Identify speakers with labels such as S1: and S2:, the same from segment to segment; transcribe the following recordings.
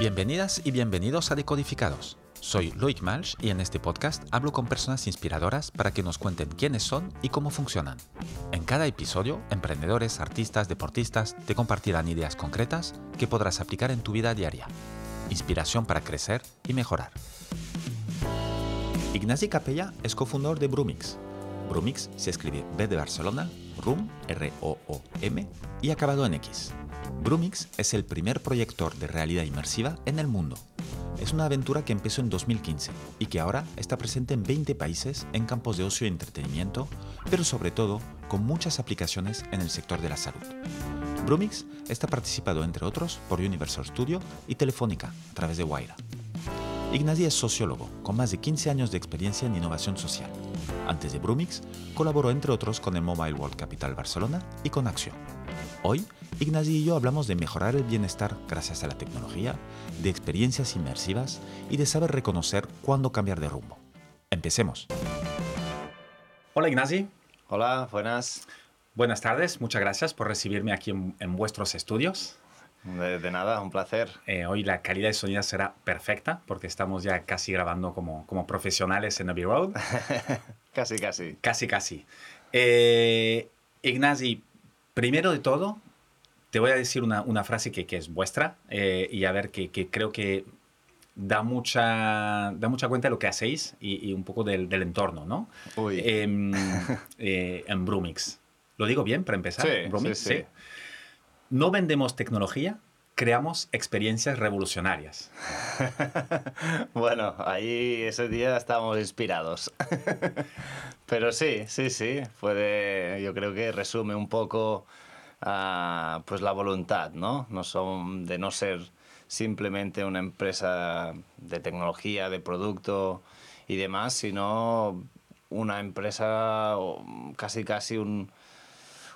S1: Bienvenidas y bienvenidos a Decodificados. Soy Loic Malch y en este podcast hablo con personas inspiradoras para que nos cuenten quiénes son y cómo funcionan. En cada episodio, emprendedores, artistas, deportistas te compartirán ideas concretas que podrás aplicar en tu vida diaria. Inspiración para crecer y mejorar. Ignasi Capella es cofundador de Brumix. Brumix se escribe B de Barcelona, RUM, R-O-O-M, y acabado en X. Brumix es el primer proyector de realidad inmersiva en el mundo. Es una aventura que empezó en 2015 y que ahora está presente en 20 países en campos de ocio y entretenimiento, pero sobre todo con muchas aplicaciones en el sector de la salud. Brumix está participado, entre otros, por Universal Studio y Telefónica a través de Waira. Ignasi es sociólogo, con más de 15 años de experiencia en innovación social. Antes de Brumix, colaboró entre otros con el Mobile World Capital Barcelona y con Acción. Hoy, Ignasi y yo hablamos de mejorar el bienestar gracias a la tecnología, de experiencias inmersivas y de saber reconocer cuándo cambiar de rumbo. Empecemos. Hola Ignasi.
S2: Hola, buenas.
S1: Buenas tardes, muchas gracias por recibirme aquí en, vuestros estudios.
S2: De, nada, un placer.
S1: Eh, hoy la calidad de sonido será perfecta porque estamos ya casi grabando como, como profesionales en Abbey Road.
S2: casi, casi.
S1: Casi, casi. Eh, Ignasi, Primero de todo, te voy a decir una, una frase que, que, es vuestra eh, y a ver que, que, creo que da mucha, da mucha cuenta de lo que hacéis y, un poco del, del, entorno, ¿no?
S2: Uy.
S1: Em, eh, en Brumix. ¿Lo digo bien para empezar?
S2: Sí, Brumix, sí, sí.
S1: No vendemos tecnología, creamos experiencias revolucionarias.
S2: bueno, ahí ese día estábamos inspirados. Pero sí, sí, sí, puede, yo creo que resume un poco uh, pues la voluntad, ¿no? no son, de no ser simplemente una empresa de tecnología, de producto y demás, sino una empresa casi casi un,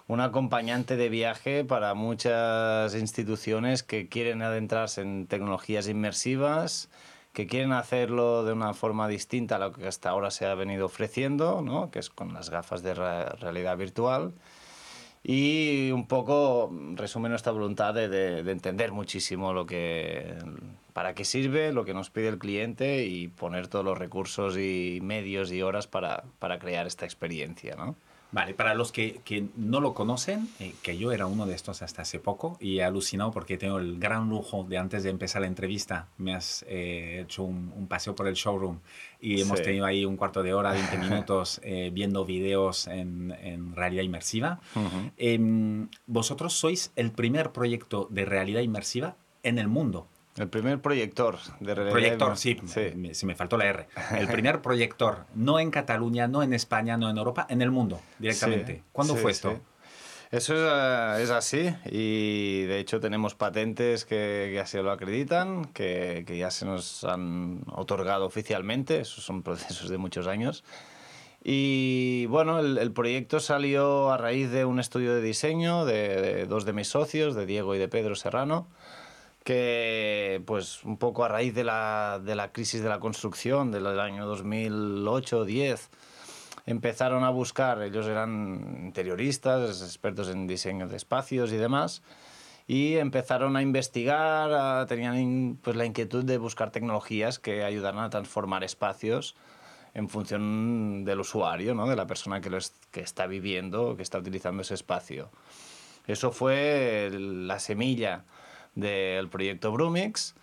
S2: un acompañante de viaje para muchas instituciones que quieren adentrarse en tecnologías inmersivas, que quieren hacerlo de una forma distinta a lo que hasta ahora se ha venido ofreciendo, ¿no? que es con las gafas de realidad virtual. Y un poco resume nuestra voluntad de, de, entender muchísimo lo que, para qué sirve, lo que nos pide el cliente y poner todos los recursos y medios y horas para, para crear esta experiencia. ¿no?
S1: Vale, para los que, que no lo conocen, eh, que yo era uno de estos hasta hace poco y he alucinado porque tengo el gran lujo de antes de empezar la entrevista, me has eh, hecho un, paseo por el showroom y hemos tenido ahí un cuarto de hora, 20 minutos eh, viendo videos en, en realidad inmersiva. Em, vosotros sois el primer proyecto de realidad inmersiva en el mundo.
S2: El primer proyector de realidad.
S1: Proyector, sí, se me faltó la R. El primer proyector, no en Cataluña, no en España, no en Europa, en el mundo, directamente. ¿Cuándo fue esto?
S2: Eso es, es, así y de hecho tenemos patentes que, que así lo acreditan, que, que, ya se nos han otorgado oficialmente, esos son procesos de muchos años. Y bueno, el, el proyecto salió a raíz de un estudio de diseño de, de dos de mis socios, de Diego y de Pedro Serrano, que pues un poco a raíz de la, de la crisis de la construcción del año 2008-10 empezaron a buscar, ellos eran interioristas, expertos en diseño de espacios y demás, y empezaron a investigar, tenían pues la inquietud de buscar tecnologías que ayudaran a transformar espacios en función del usuario, ¿no? de la persona que, lo que está viviendo, que está utilizando ese espacio. Eso fue la semilla del proyecto Brumix.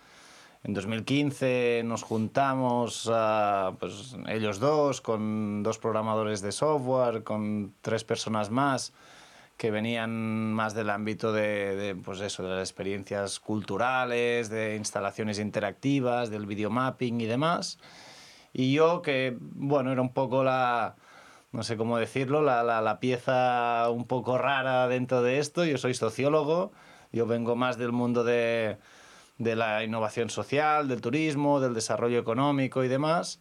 S2: En 2015 nos juntamos, pues, ellos dos, con dos programadores de software, con tres personas más que venían más del ámbito de, pues eso, de las experiencias culturales, de instalaciones interactivas, del videomapping y demás. Y yo que, bueno, era un poco la, no sé cómo decirlo, la, la pieza un poco rara dentro de esto. Yo soy sociólogo yo vengo más del mundo de, de la innovación social, del turismo, del desarrollo económico y demás.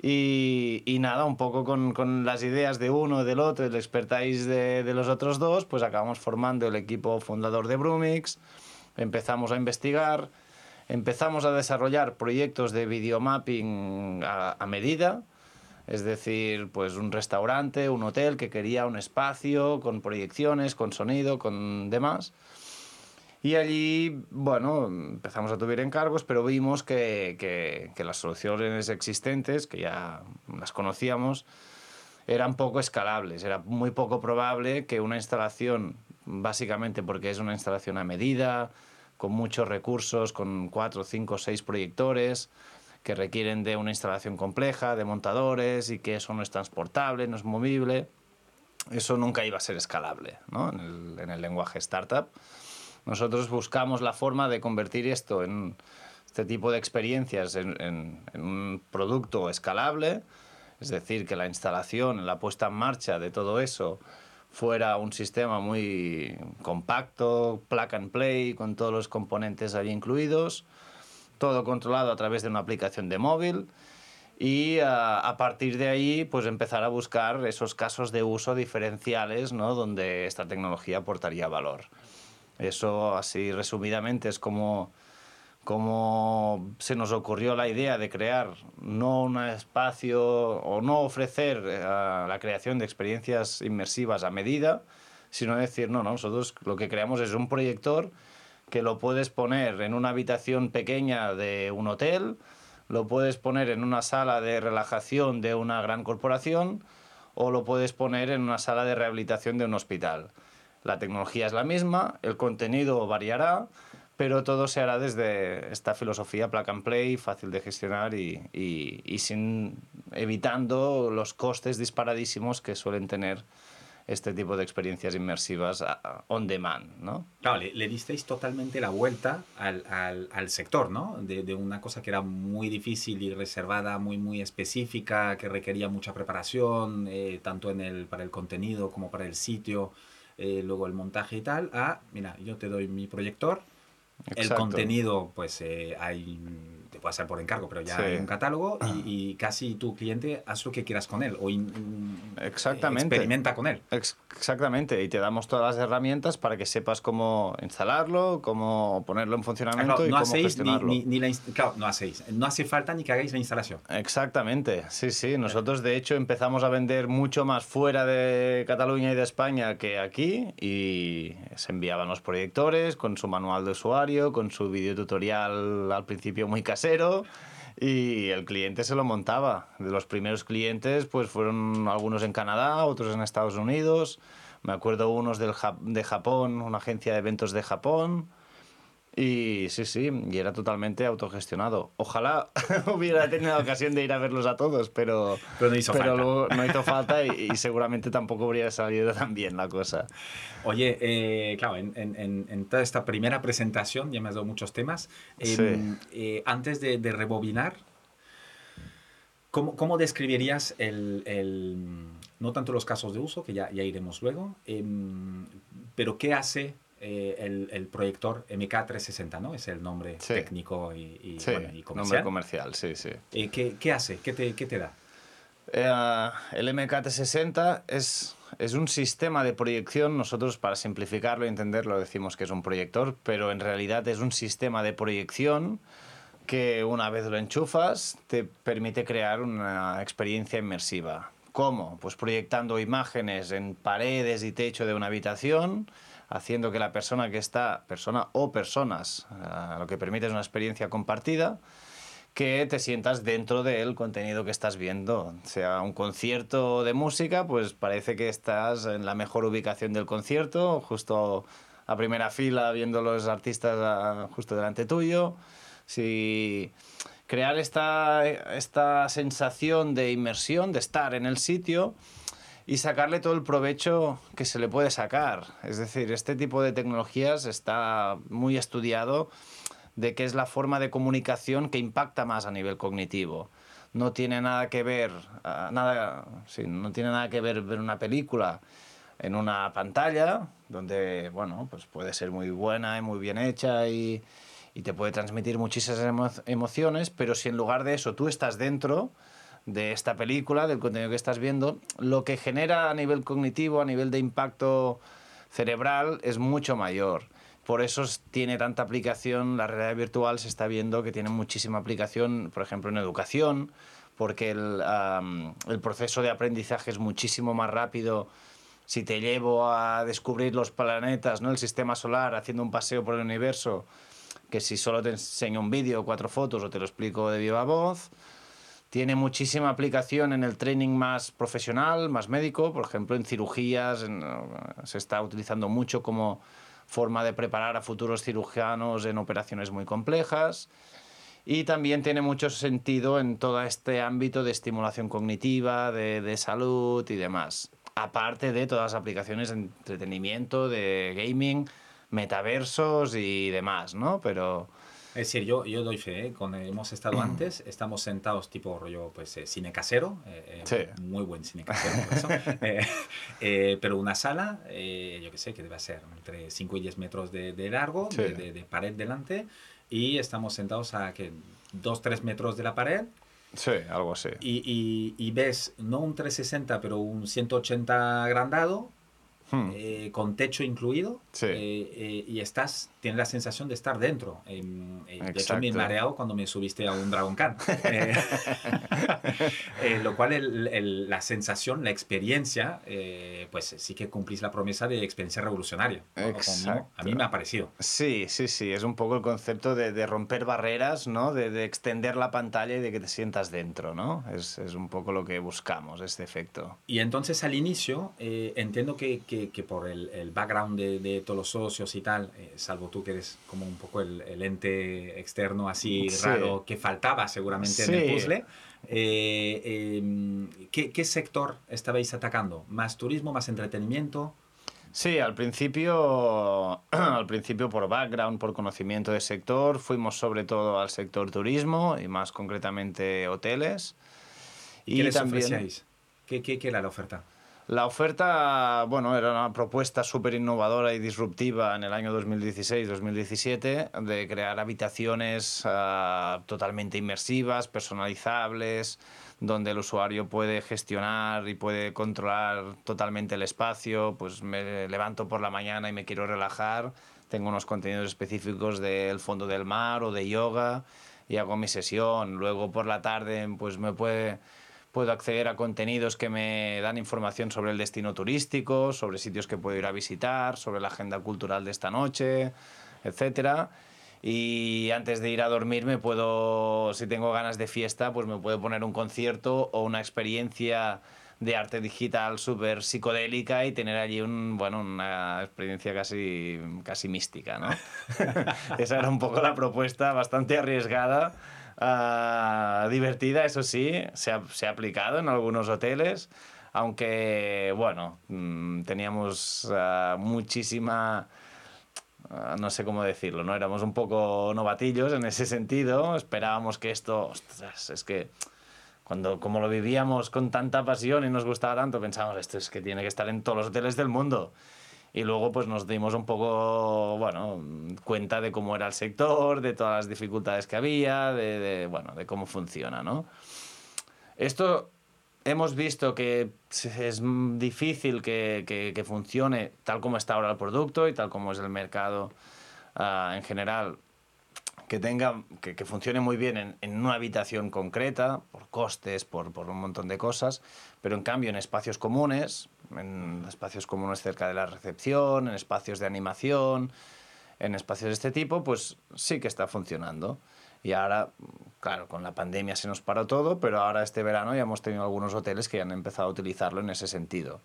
S2: Y, nada, un poco con, con, las ideas de uno del otro, el expertise de, de, los otros dos, pues acabamos formando el equipo fundador de Brumix, empezamos a investigar, empezamos a desarrollar proyectos de videomapping a, a medida, es decir, pues un restaurante, un hotel que quería un espacio con proyecciones, con sonido, con demás Y allí, bueno, empezamos a tuvier encargos, pero vimos que, que, que, las soluciones existentes, que ya las conocíamos, eran poco escalables. Era muy poco probable que una instalación, básicamente porque es una instalación a medida, con muchos recursos, con cuatro, cinco, seis proyectores, que requieren de una instalación compleja, de montadores y que eso no es transportable, no es movible, eso nunca iba a ser escalable ¿no? en, el, en el lenguaje startup. Nosotros buscamos la forma de convertir esto en este tipo de experiencias en, en, en, un producto escalable, es decir, que la instalación, la puesta en marcha de todo eso fuera un sistema muy compacto, plug and play, con todos los componentes allí incluidos, todo controlado a través de una aplicación de móvil y a, a, partir de ahí pues empezar a buscar esos casos de uso diferenciales ¿no? donde esta tecnología aportaría valor. Eso así resumidamente es como, como se nos ocurrió la idea de crear no un espacio o no ofrecer uh, la creación de experiencias inmersivas a medida, sino decir, no, nosotros lo que creamos es un proyector que lo puedes poner en una habitación pequeña de un hotel, lo puedes poner en una sala de relajación de una gran corporación o lo puedes poner en una sala de rehabilitación de un hospital. La tecnología es la misma, el contenido variará, pero todo se hará desde esta filosofía plug and play, fácil de gestionar y, y, y sin, evitando los costes disparadísimos que suelen tener este tipo de experiencias inmersivas on demand, ¿no?
S1: Claro, le, le disteis totalmente la vuelta al, al, al sector, ¿no? De, de, una cosa que era muy difícil y reservada, muy, muy específica, que requería mucha preparación, eh, tanto en el, para el contenido como para el sitio, eh, luego el montaje y tal, a, mira, yo te doy mi proyector, Exacto. el contenido, pues eh, hay puede hacer por encargo, pero ya sí. hay un catálogo y, y, casi tu cliente haz lo que quieras con él o in,
S2: Exactamente.
S1: experimenta con él.
S2: Ex exactamente, y te damos todas las herramientas para que sepas cómo instalarlo, cómo ponerlo en funcionamiento
S1: claro,
S2: y
S1: no
S2: cómo gestionarlo.
S1: Ni, ni, ni la claro, no hacéis, no hace falta ni que hagáis la instalación.
S2: Exactamente, sí, sí. Nosotros de hecho empezamos a vender mucho más fuera de Cataluña y de España que aquí y se enviaban los proyectores con su manual de usuario, con su video tutorial al principio muy casero y el cliente se lo montaba. De los primeros clientes, pues fueron algunos en Canadá, otros en Estados Unidos. Me acuerdo unos de Japón, una agencia de eventos de Japón. Y sí, sí, y era totalmente autogestionado. Ojalá hubiera tenido la ocasión de ir a verlos a todos, pero,
S1: pero no hizo
S2: pero
S1: falta,
S2: no hizo falta y, y, seguramente tampoco habría salido tan bien la cosa.
S1: Oye, eh, claro, en, en, en, toda esta primera presentación ya me has dado muchos temas. Eh, sí. eh, antes de, de, rebobinar, ¿cómo, cómo describirías el, el, no tanto los casos de uso, que ya, ya iremos luego, em, pero qué hace eh, el, el, proyector MK360, ¿no? Es el nombre sí. técnico y, y,
S2: sí,
S1: bueno, y
S2: comercial. Nombre comercial, sí, sí.
S1: Eh, ¿qué, ¿qué, hace? ¿Qué te, qué te da?
S2: Eh, el MK360 es, es un sistema de proyección. Nosotros, para simplificarlo y entenderlo, decimos que es un proyector, pero en realidad es un sistema de proyección que una vez lo enchufas te permite crear una experiencia inmersiva. ¿Cómo? Pues proyectando imágenes en paredes y techo de una habitación haciendo que la persona que está, persona o personas, uh, lo que permite es una experiencia compartida, que te sientas dentro del contenido que estás viendo. Sea un concierto de música, pues parece que estás en la mejor ubicación del concierto, justo a primera fila viendo los artistas uh, justo delante tuyo. Si crear esta, esta sensación de inmersión, de estar en el sitio, y sacarle todo el provecho que se le puede sacar. Es decir, este tipo de tecnologías está muy estudiado de que es la forma de comunicación que impacta más a nivel cognitivo. No tiene nada que ver, uh, nada, sí, no tiene nada que ver ver una película en una pantalla donde, bueno, pues puede ser muy buena y muy bien hecha y, y te puede transmitir muchísimas emo emociones, pero si en lugar de eso tú estás dentro, de esta película, del contenido que estás viendo, lo que genera a nivel cognitivo, a nivel de impacto cerebral, es mucho mayor. Por eso tiene tanta aplicación, la realidad virtual se está viendo que tiene muchísima aplicación, por ejemplo, en educación, porque el, el proceso de aprendizaje es muchísimo más rápido si te llevo a descubrir los planetas, ¿no? el sistema solar, haciendo un paseo por el universo, que si solo te enseño un vídeo, cuatro fotos o te lo explico de viva voz. Tiene muchísima aplicación en el training más profesional, más médico, por ejemplo, en cirugías, se está utilizando mucho como forma de preparar a futuros cirujanos en operaciones muy complejas. Y también tiene mucho sentido en todo este ámbito de estimulación cognitiva, de, de salud y demás. Aparte de todas las aplicaciones de entretenimiento, de gaming, metaversos y demás, ¿no? Pero...
S1: Es decir, yo, yo doy fe, ¿eh? cuando hemos estado antes, estamos sentados tipo rollo, pues, eh, cine casero, eh, eh muy buen cine casero, por eso. pero una sala, yo qué sé, que debe ser entre 5 y 10 metros de, de largo, de, de, de, pared delante, y estamos sentados a que 2-3 metros de la pared,
S2: Sí, algo así.
S1: Y, y, y, ves no un 360, pero un 180 agrandado, Hmm. Eh, con techo incluido eh, eh, y estás, tienes la sensación de estar dentro. de hecho, me mareado cuando me subiste a un Dragon Khan. lo cual la sensación, la experiencia, pues sí que cumplís la promesa de experiencia revolucionaria. A mí me ha parecido.
S2: Sí, sí, sí. Es un poco el concepto de, romper barreras, ¿no? De, extender la pantalla y de que te sientas dentro, ¿no? Es, es un poco lo que buscamos, este efecto.
S1: Y entonces al inicio entiendo que que, por el, el background de, de, todos los socios y tal, eh, salvo tú que eres como un poco el, el ente externo así raro que faltaba seguramente en el puzzle, eh, em, ¿qué, ¿qué, sector estabais atacando? ¿Más turismo, más entretenimiento?
S2: Sí, al principio, al principio por background, por conocimiento de sector, fuimos sobre todo al sector turismo y más concretamente hoteles.
S1: ¿Y, qué les también... ¿Qué, qué, ¿Qué era la oferta?
S2: La oferta, bueno, era una propuesta súper innovadora y disruptiva en el año 2016-2017 de crear habitaciones ah, totalmente inmersivas, personalizables, donde el usuario puede gestionar y puede controlar totalmente el espacio. Pues me levanto por la mañana y me quiero relajar, tengo unos contenidos específicos del fondo del mar o de yoga y hago mi sesión. Luego por la tarde, pues me puede puedo acceder a contenidos que me dan información sobre el destino turístico, sobre sitios que puedo ir a visitar, sobre la agenda cultural de esta noche, etc. Y antes de ir a dormir me puedo, si tengo ganas de fiesta, pues me puedo poner un concierto o una experiencia de arte digital súper psicodélica y tener allí un, bueno, una experiencia casi, casi mística. ¿no? Esa era un poco la propuesta, bastante arriesgada, Ah, divertida, eso sí, se ha, se ha, aplicado en algunos hoteles, aunque, bueno, mm, teníamos uh, muchísima... Uh, no sé cómo decirlo, ¿no? Éramos un poco novatillos en ese sentido, esperábamos que esto, ostras, es que cuando como lo vivíamos con tanta pasión y nos gustaba tanto, pensábamos, esto es que tiene que estar en todos los hoteles del mundo y luego pues nos dimos un poco, bueno, cuenta de cómo era el sector, de todas las dificultades que había, de, bueno, de cómo funciona. Esto hemos visto que es difícil que, que, funcione tal como está ahora el producto y tal como es el mercado uh, en general que tenga que, que funcione muy bien en, en, una habitación concreta por costes por, por un montón de cosas pero en cambio en espacios comunes en espacios comunes cerca de la recepción, en espacios de animación, en espacios de este tipo, pues sí que está funcionando. Y ahora, claro, con la pandemia se nos paró todo, pero ahora este verano ya hemos tenido algunos hoteles que han empezado a utilizarlo en ese sentido,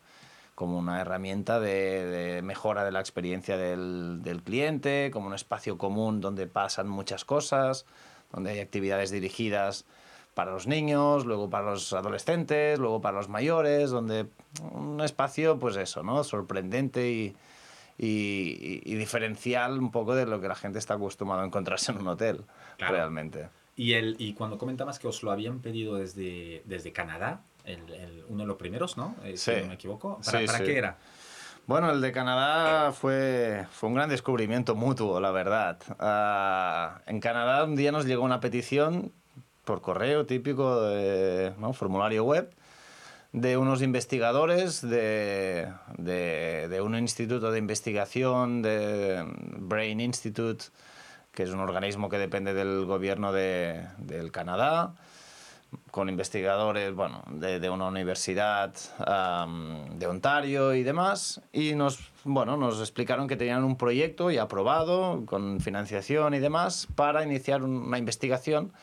S2: como una herramienta de, de mejora de la experiencia del, del cliente, como un espacio común donde pasan muchas cosas, donde hay actividades dirigidas para los niños, luego para los adolescentes, luego para los mayores, donde un espacio, pues eso, ¿no? Sorprendente y, y, y diferencial un poco de lo que la gente está acostumbrada a encontrarse en un hotel, claro. realmente.
S1: Y, el, y cuando comentabas que os lo habían pedido desde, desde Canadá, el, el, uno de los primeros, ¿no? Eh, sí. Si no me equivoco. ¿Para, sí, ¿para sí. qué era?
S2: Bueno, el de Canadá fue, fue un gran descubrimiento mutuo, la verdad. Uh, en Canadá un día nos llegó una petición por correo típico, de, ¿no? formulario web, de unos investigadores de, de, de, un instituto de investigación, de Brain Institute, que es un organismo que depende del gobierno de, del Canadá, con investigadores bueno, de, de una universidad de Ontario y demás, y nos, bueno, nos explicaron que tenían un proyecto ya aprobado, con financiación y demás, para iniciar una investigación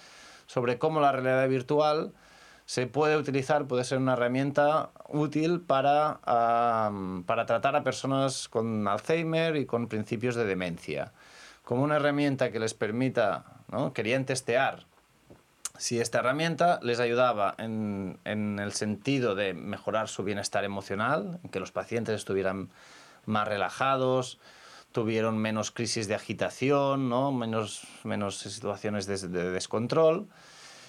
S2: sobre cómo la realidad virtual se puede utilizar, puede ser una herramienta útil para, para tratar a personas con Alzheimer y con principios de demencia. Como una herramienta que les permita, ¿no? querían testear si esta herramienta les ayudaba en, en, el sentido de mejorar su bienestar emocional, que los pacientes estuvieran más relajados, tuvieron menos crisis de agitación, ¿no? menos, menos situaciones de, de descontrol.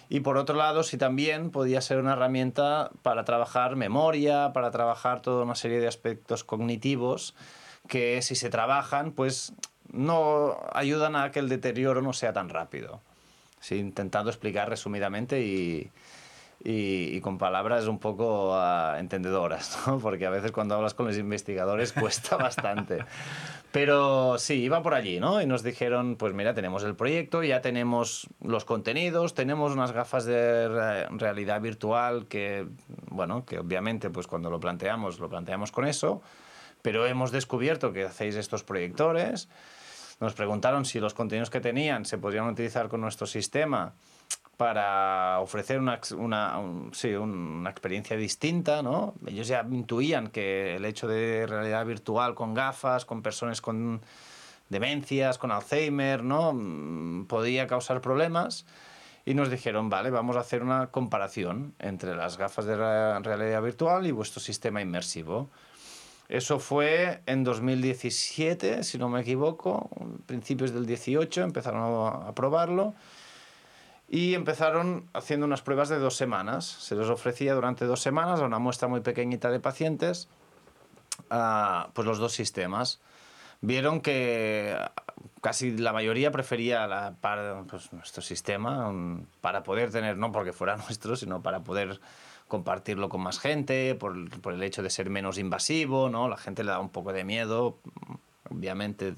S2: Y por otro lado, si también podía ser una herramienta para trabajar memoria, para trabajar toda una serie de aspectos cognitivos que si se trabajan, pues no ayudan a que el deterioro no sea tan rápido. Intentando explicar resumidamente y, y, con palabras un poco uh, entendedoras, ¿no? porque a veces cuando hablas con los investigadores cuesta bastante. Pero sí, iba por allí, ¿no? Y nos dijeron, pues mira, tenemos el proyecto, ya tenemos los contenidos, tenemos unas gafas de realidad virtual que, bueno, que obviamente pues cuando lo planteamos, lo planteamos con eso, pero hemos descubierto que hacéis estos proyectores nos preguntaron si los contenidos que tenían se podrían utilizar con nuestro sistema para ofrecer una, una, sí, una experiencia distinta, ¿no? Ellos ya intuían que el hecho de realidad virtual con gafas, con personas con demencias, con Alzheimer, ¿no? Mm, podía causar problemas y nos dijeron, vale, vamos a hacer una comparación entre las gafas de realidad virtual y vuestro sistema inmersivo. Eso fue en 2017, si no me equivoco, principios del 18 empezaron a probarlo y empezaron haciendo unas pruebas de dos semanas. Se les ofrecía durante dos semanas a una muestra muy pequeñita de pacientes uh, pues los dos sistemas. Vieron que casi la mayoría prefería la, para, pues, nuestro sistema para poder tener, no porque fuera nuestro, sino para poder compartirlo con más gente, por, por, el hecho de ser menos invasivo, ¿no? La gente le da un poco de miedo, obviamente,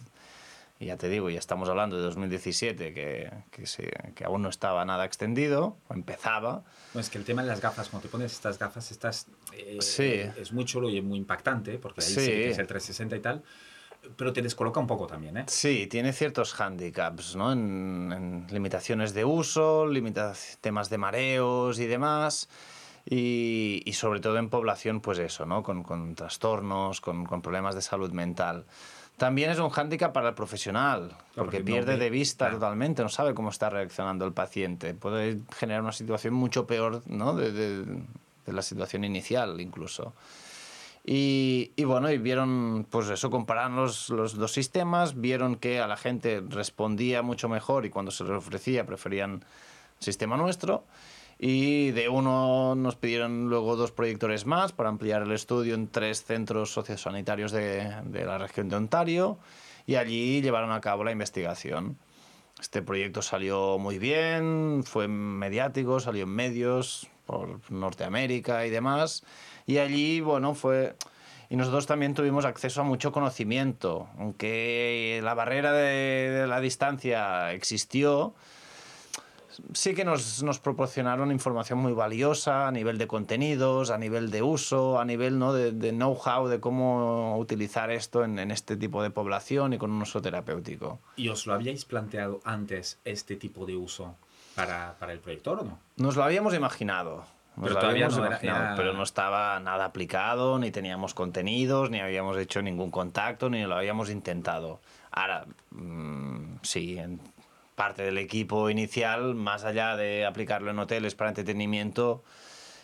S2: y ya te digo, ya estamos hablando de 2017, que, que, se, que aún no estaba nada extendido, o empezaba.
S1: No, es que el tema de las gafas, cuando te pones estas gafas, estas, eh, sí. es muy chulo y muy impactante, porque ahí sí. sí que es el 360 y tal, pero te descoloca un poco también, ¿eh?
S2: Sí, tiene ciertos handicaps, ¿no? En, en limitaciones de uso, limitaciones, temas de mareos y demás. Y, y, sobre todo en población, pues eso, ¿no? Con, con trastornos, con, con, problemas de salud mental. También es un hándicap para el profesional, porque, porque pierde no de vista claro. totalmente, no sabe cómo está reaccionando el paciente. Puede generar una situación mucho peor ¿no? de, de, de la situación inicial, incluso. Y, y, bueno, y vieron, pues eso, compararon los, los, dos sistemas, vieron que a la gente respondía mucho mejor y cuando se les ofrecía preferían el sistema nuestro. Y de uno nos pidieron luego dos proyectores más para ampliar el estudio en tres centros sociosanitarios de, de la región de Ontario y allí llevaron a cabo la investigación. Este proyecto salió muy bien, fue mediático, salió en medios por Norteamérica y demás. Y allí, bueno, fue... Y nosotros también tuvimos acceso a mucho conocimiento, aunque la barrera de, de la distancia existió, sí que nos, nos, proporcionaron información muy valiosa a nivel de contenidos, a nivel de uso, a nivel ¿no? de, de know-how de cómo utilizar esto en, en, este tipo de población y con un uso terapéutico.
S1: ¿Y os lo habíais planteado antes este tipo de uso para, para el proyector o no?
S2: Nos lo habíamos imaginado. Nos pero todavía no era, era... pero no estaba nada aplicado, ni teníamos contenidos, ni habíamos hecho ningún contacto, ni lo habíamos intentado. Ahora, mmm, sí, en, parte del equipo inicial, más allá de aplicarlo en hoteles para entretenimiento,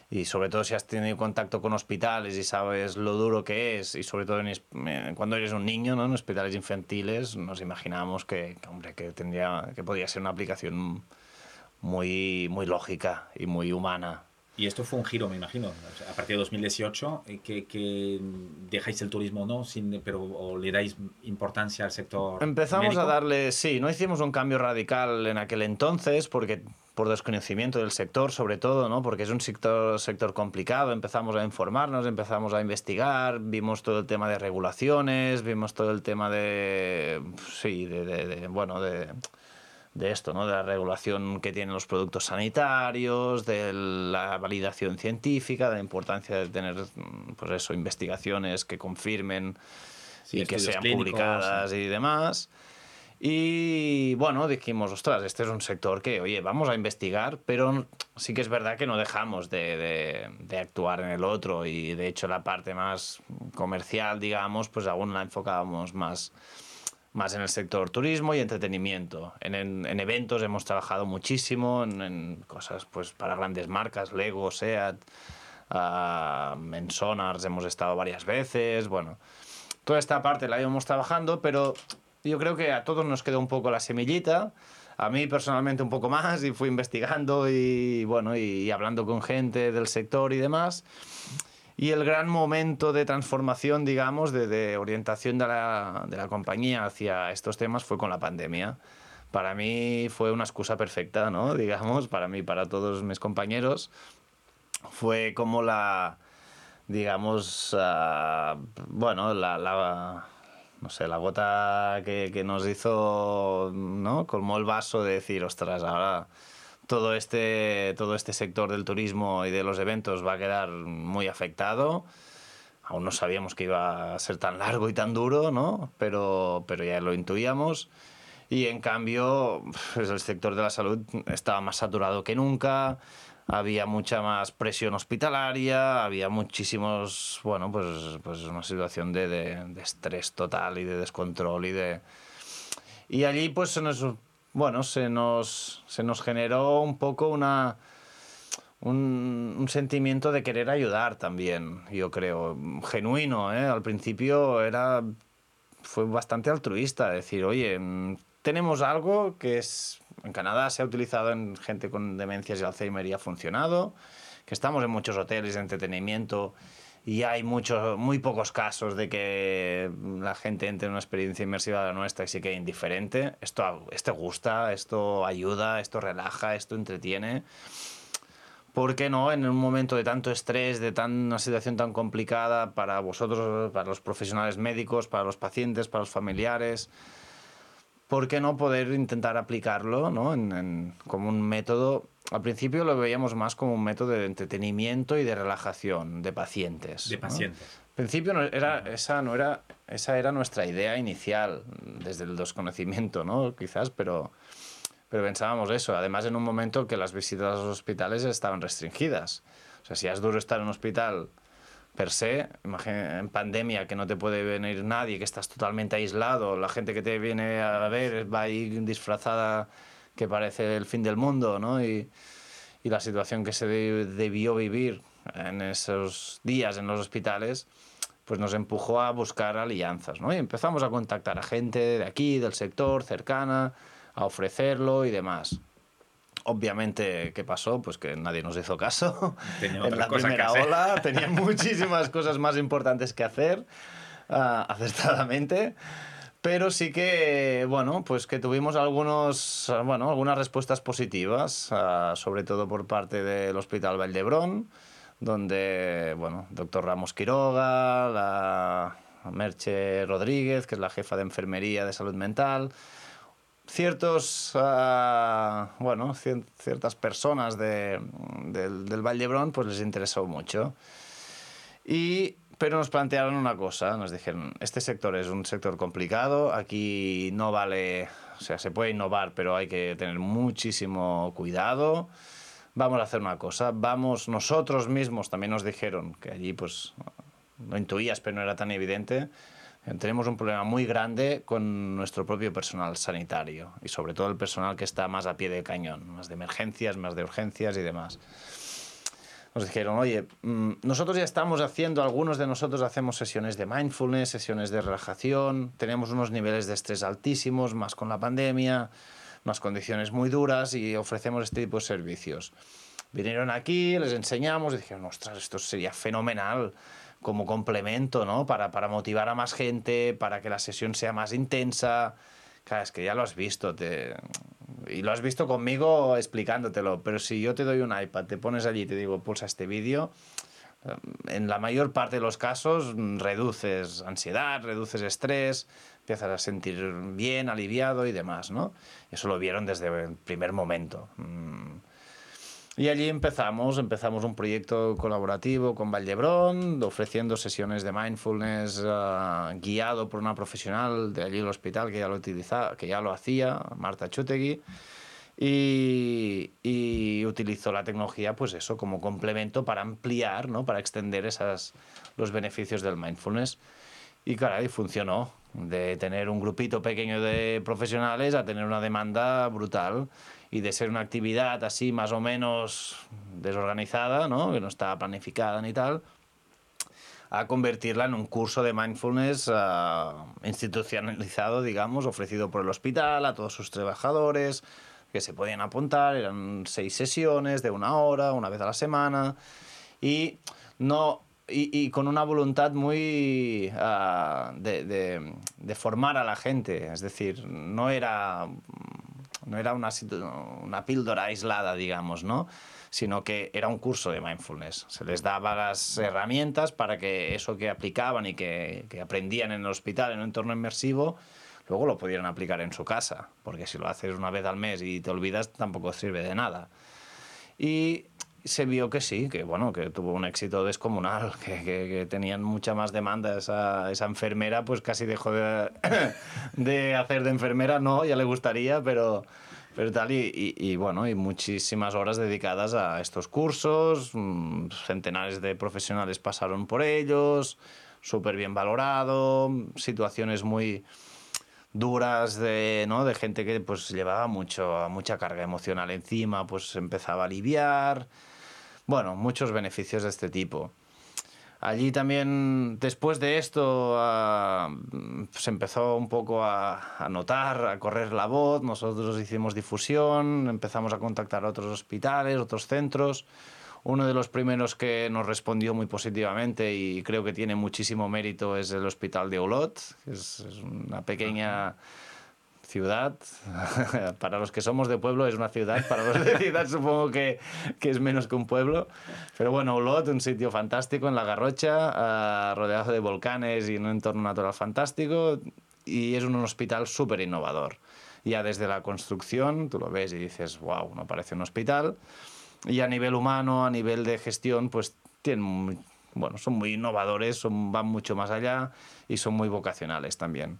S2: y sobre todo si has tenido contacto con hospitales y sabes lo duro que es, y sobre todo cuando eres un niño, ¿no? en hospitales infantiles, nos imaginábamos que, que, hombre, que, tendría, que podía ser una aplicación muy, muy lógica y muy humana.
S1: Y esto fue un giro, me imagino. O a partir de 2018, eh, que, que dejáis el turismo, ¿no? Sin, pero o le dais importancia al sector.
S2: Empezamos
S1: médico.
S2: a darle, sí, no hicimos un cambio radical en aquel entonces, porque por desconocimiento del sector, sobre todo, ¿no? Porque es un sector, sector complicado. Empezamos a informarnos, empezamos a investigar, vimos todo el tema de regulaciones, vimos todo el tema de, sí, de, de, de bueno, de de esto, ¿no? de la regulación que tienen los productos sanitarios, de la validación científica, de la importancia de tener pues eso, investigaciones que confirmen y que sean publicadas y demás. Y bueno, dijimos, ostras, este es un sector que, oye, vamos a investigar, pero sí que es verdad que no dejamos de, de, de, actuar en el otro y de hecho la parte más comercial, digamos, pues aún la enfocábamos más, más en el sector turismo y entretenimiento. En, en, en eventos hemos trabajado muchísimo, en, en, cosas pues para grandes marcas, Lego, SEAT, uh, en Sonars hemos estado varias veces, bueno, toda esta parte la íbamos trabajando, pero yo creo que a todos nos quedó un poco la semillita, a mí personalmente un poco más y fui investigando y bueno, y, y hablando con gente del sector y demás. Y el gran momento de transformación, digamos, de, de orientación de la, de la, compañía hacia estos temas fue con la pandemia. Para mí fue una excusa perfecta, ¿no? Digamos, para mí, para todos mis compañeros. Fue como la, digamos, uh, bueno, la, la, no sé, la gota que, que nos hizo, ¿no? Colmó el vaso de decir, ostras, ahora todo este, todo este sector del turismo y de los eventos va a quedar muy afectado. Aún no sabíamos que iba a ser tan largo y tan duro, ¿no? Pero, pero ya lo intuíamos. Y en cambio, pues el sector de la salud estaba más saturado que nunca, había mucha más presión hospitalaria, había muchísimos, bueno, pues, pues una situación de, de, de estrés total y de descontrol y de... Y allí pues se nos bueno, se nos, se nos generó un poco una, un, sentimiento de querer ayudar también, yo creo, genuino. ¿eh? Al principio era, fue bastante altruista, decir, oye, tenemos algo que es, en Canadá se ha utilizado en gente con demencias y Alzheimer y ha funcionado, que estamos en muchos hoteles de entretenimiento y hay muchos, muy pocos casos de que la gente entre en una experiencia inmersiva de la nuestra y se quede indiferente. Esto, esto gusta, esto ayuda, esto relaja, esto entretiene. ¿Por qué no? En un momento de tanto estrés, de tan, una situación tan complicada para vosotros, para los profesionales médicos, para los pacientes, para los familiares, ¿por qué no poder intentar aplicarlo ¿no? en, en, como un método al principio lo veíamos más como un método de entretenimiento y de relajación de pacientes.
S1: De pacientes.
S2: ¿no? Al principio no era, esa, no era, esa era nuestra idea inicial, desde el desconocimiento, ¿no? quizás, pero, pero pensábamos eso. Además, en un momento que las visitas a los hospitales estaban restringidas. O sea, si es duro estar en un hospital per se, en pandemia que no te puede venir nadie, que estás totalmente aislado, la gente que te viene a ver va ahí disfrazada que parece el fin del mundo, ¿no? Y, y la situación que se debió vivir en esos días en los hospitales, pues nos empujó a buscar alianzas, ¿no? Y empezamos a contactar a gente de aquí, del sector, cercana, a ofrecerlo y demás. Obviamente, ¿qué pasó? Pues que nadie nos hizo caso.
S1: Tenía
S2: en la primera ola tenía muchísimas cosas más importantes que hacer, uh, acertadamente pero sí que, bueno, pues que tuvimos algunos, bueno, algunas respuestas positivas, uh, sobre todo por parte del Hospital Valdebrón, donde, bueno, doctor Ramos Quiroga, la Merche Rodríguez, que es la jefa de enfermería de salud mental, ciertos, uh, bueno, ciertas personas de, del, del pues les interesó mucho. Y pero nos plantearon una cosa, nos dijeron, este sector es un sector complicado, aquí no vale, o sea, se puede innovar, pero hay que tener muchísimo cuidado. Vamos a hacer una cosa, vamos nosotros mismos, también nos dijeron que allí pues lo intuías, pero no era tan evidente, tenemos un problema muy grande con nuestro propio personal sanitario y sobre todo el personal que está más a pie de cañón, más de emergencias, más de urgencias y demás nos dijeron, oye, mmm, nosotros ya estamos haciendo, algunos de nosotros hacemos sesiones de mindfulness, sesiones de relajación, tenemos unos niveles de estrés altísimos, más con la pandemia, unas condiciones muy duras y ofrecemos este tipo de servicios. Vinieron aquí, les enseñamos y dijeron, ostras, esto sería fenomenal como complemento, ¿no? Para, para motivar a más gente, para que la sesión sea más intensa. Claro, es que ya lo has visto, te, y lo has visto conmigo explicándotelo, pero si yo te doy un iPad, te pones allí y te digo, pulsa este vídeo, en la mayor parte de los casos reduces ansiedad, reduces estrés, empiezas a sentir bien, aliviado y demás, ¿no? Eso lo vieron desde el primer momento. Mm. Y allí empezamos, empezamos un proyecto colaborativo con Valdebrón, ofreciendo sesiones de mindfulness uh, guiado por una profesional de allí el hospital que ya lo utilizaba, que ya lo hacía, Marta Chutegui. Y, y, utilizó la tecnología, pues eso, como complemento para ampliar, ¿no? para extender esas, los beneficios del mindfulness. Y caray, funcionó. De tener un grupito pequeño de profesionales a tener una demanda brutal y de ser una actividad así más o menos desorganizada, ¿no? que no estaba planificada ni tal, a convertirla en un curso de mindfulness uh, institucionalizado, digamos, ofrecido por el hospital a todos sus trabajadores que se podían apuntar. Eran seis sesiones de una hora, una vez a la semana. Y no y, con una voluntad muy uh, de, de, de, formar a la gente. Es decir, no era, no era una, una píldora aislada, digamos, ¿no? sino que era un curso de mindfulness. Se les daba las herramientas para que eso que aplicaban y que, que aprendían en el hospital, en un entorno inmersivo, luego lo pudieran aplicar en su casa, porque si lo haces una vez al mes y te olvidas, tampoco sirve de nada. Y se vio que sí, que bueno, que tuvo un éxito descomunal, que, que, tenían mucha más demanda esa, esa enfermera, pues casi dejó de, de, hacer de enfermera, no, ya le gustaría, pero, pero tal, y, y, y, bueno, y muchísimas horas dedicadas a estos cursos, mm, centenares de profesionales pasaron por ellos, súper bien valorado, situaciones muy duras de, ¿no? de gente que pues llevaba mucho, mucha carga emocional encima, pues empezaba a aliviar, bueno, muchos beneficios de este tipo. Allí también, después de esto, uh, se empezó un poco a, notar, a correr la voz, nosotros hicimos difusión, empezamos a contactar a otros hospitales, otros centros. Uno de los primeros que nos respondió muy positivamente y creo que tiene muchísimo mérito es el Hospital de Olot, que es una pequeña ciudad. para los que somos de pueblo es una ciudad, para los de ciudad supongo que, que es menos que un pueblo. Pero bueno, Olot, un sitio fantástico en la Garrocha, uh, rodeado de volcanes y en un entorno natural fantástico. Y es un hospital súper innovador. Ya desde la construcción, tú lo ves y dices, wow, no parece un hospital. Y a nivel humano, a nivel de gestión, pues tienen, bueno, son muy innovadores, son, van mucho más allá y son muy vocacionales también.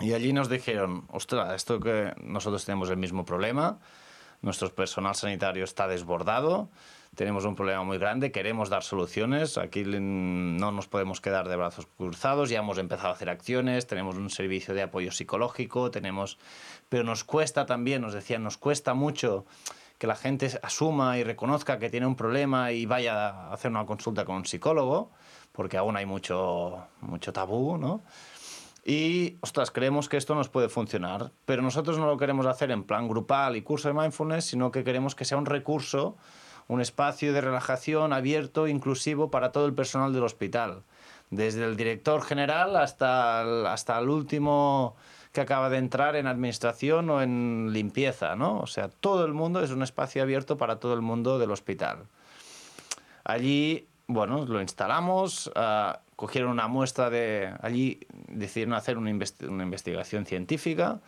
S2: Y allí nos dijeron, ostras, esto que nosotros tenemos el mismo problema, nuestro personal sanitario está desbordado, tenemos un problema muy grande, queremos dar soluciones, aquí no nos podemos quedar de brazos cruzados, ya hemos empezado a hacer acciones, tenemos un servicio de apoyo psicológico, tenemos... pero nos cuesta también, nos decían, nos cuesta mucho que la gente asuma y reconozca que tiene un problema y vaya a hacer una consulta con un psicólogo, porque aún hay mucho, mucho tabú, ¿no? Y, ostras, creemos que esto nos puede funcionar, pero nosotros no lo queremos hacer en plan grupal y curso de mindfulness, sino que queremos que sea un recurso, un espacio de relajación abierto, inclusivo para todo el personal del hospital, desde el director general hasta el, hasta el último que acaba de entrar en administración o en limpieza, ¿no? O sea, todo el mundo es un espacio abierto para todo el mundo del hospital. Allí, bueno, lo instalamos. Uh, cogieron una muestra de allí, decidieron hacer una, investi una investigación científica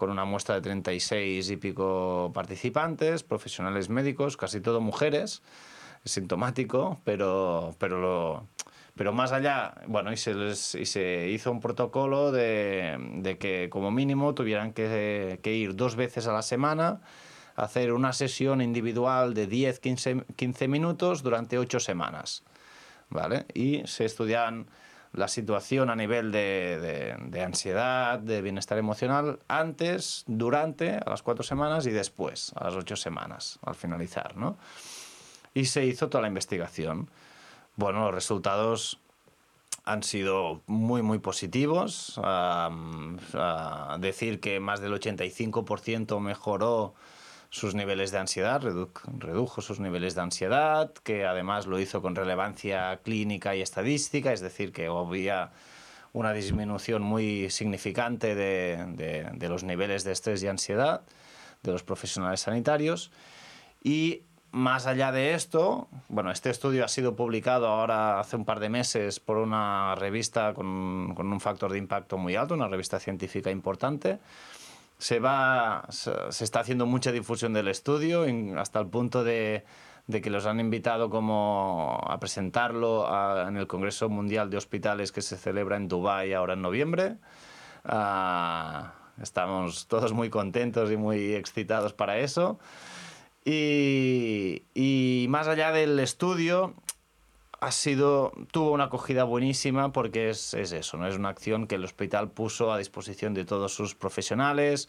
S2: con una muestra de 36 y pico participantes, profesionales médicos, casi todo mujeres, es sintomático, pero, pero, lo, pero más allá, bueno, y se, les, y se hizo un protocolo de, de que como mínimo tuvieran que, que, ir dos veces a la semana hacer una sesión individual de 10, 15, 15 minutos durante ocho semanas. ¿vale? Y se estudian la situación a nivel de, de, de, ansiedad, de bienestar emocional, antes, durante, a las cuatro semanas y después, a las ocho semanas, al finalizar, ¿no? Y se hizo toda la investigación. Bueno, los resultados han sido muy, muy positivos. Uh, decir que más del 85% mejoró sus niveles de ansiedad, redu redujo sus niveles de ansiedad, que además lo hizo con relevancia clínica y estadística, es decir, que había una disminución muy significante de, de, de los niveles de estrés y ansiedad de los profesionales sanitarios y más allá de esto, bueno, este estudio ha sido publicado ahora hace un par de meses por una revista con, con un factor de impacto muy alto, una revista científica importante. Se, va, se está haciendo mucha difusión del estudio hasta el punto de, de, que los han invitado como a presentarlo en el Congreso Mundial de Hospitales que se celebra en Dubái ahora en noviembre. Ah, estamos todos muy contentos y muy excitados para eso. Y, y más allá del estudio, ha sido, tuvo una acogida buenísima porque es, es, eso, ¿no? es una acción que el hospital puso a disposición de todos sus profesionales.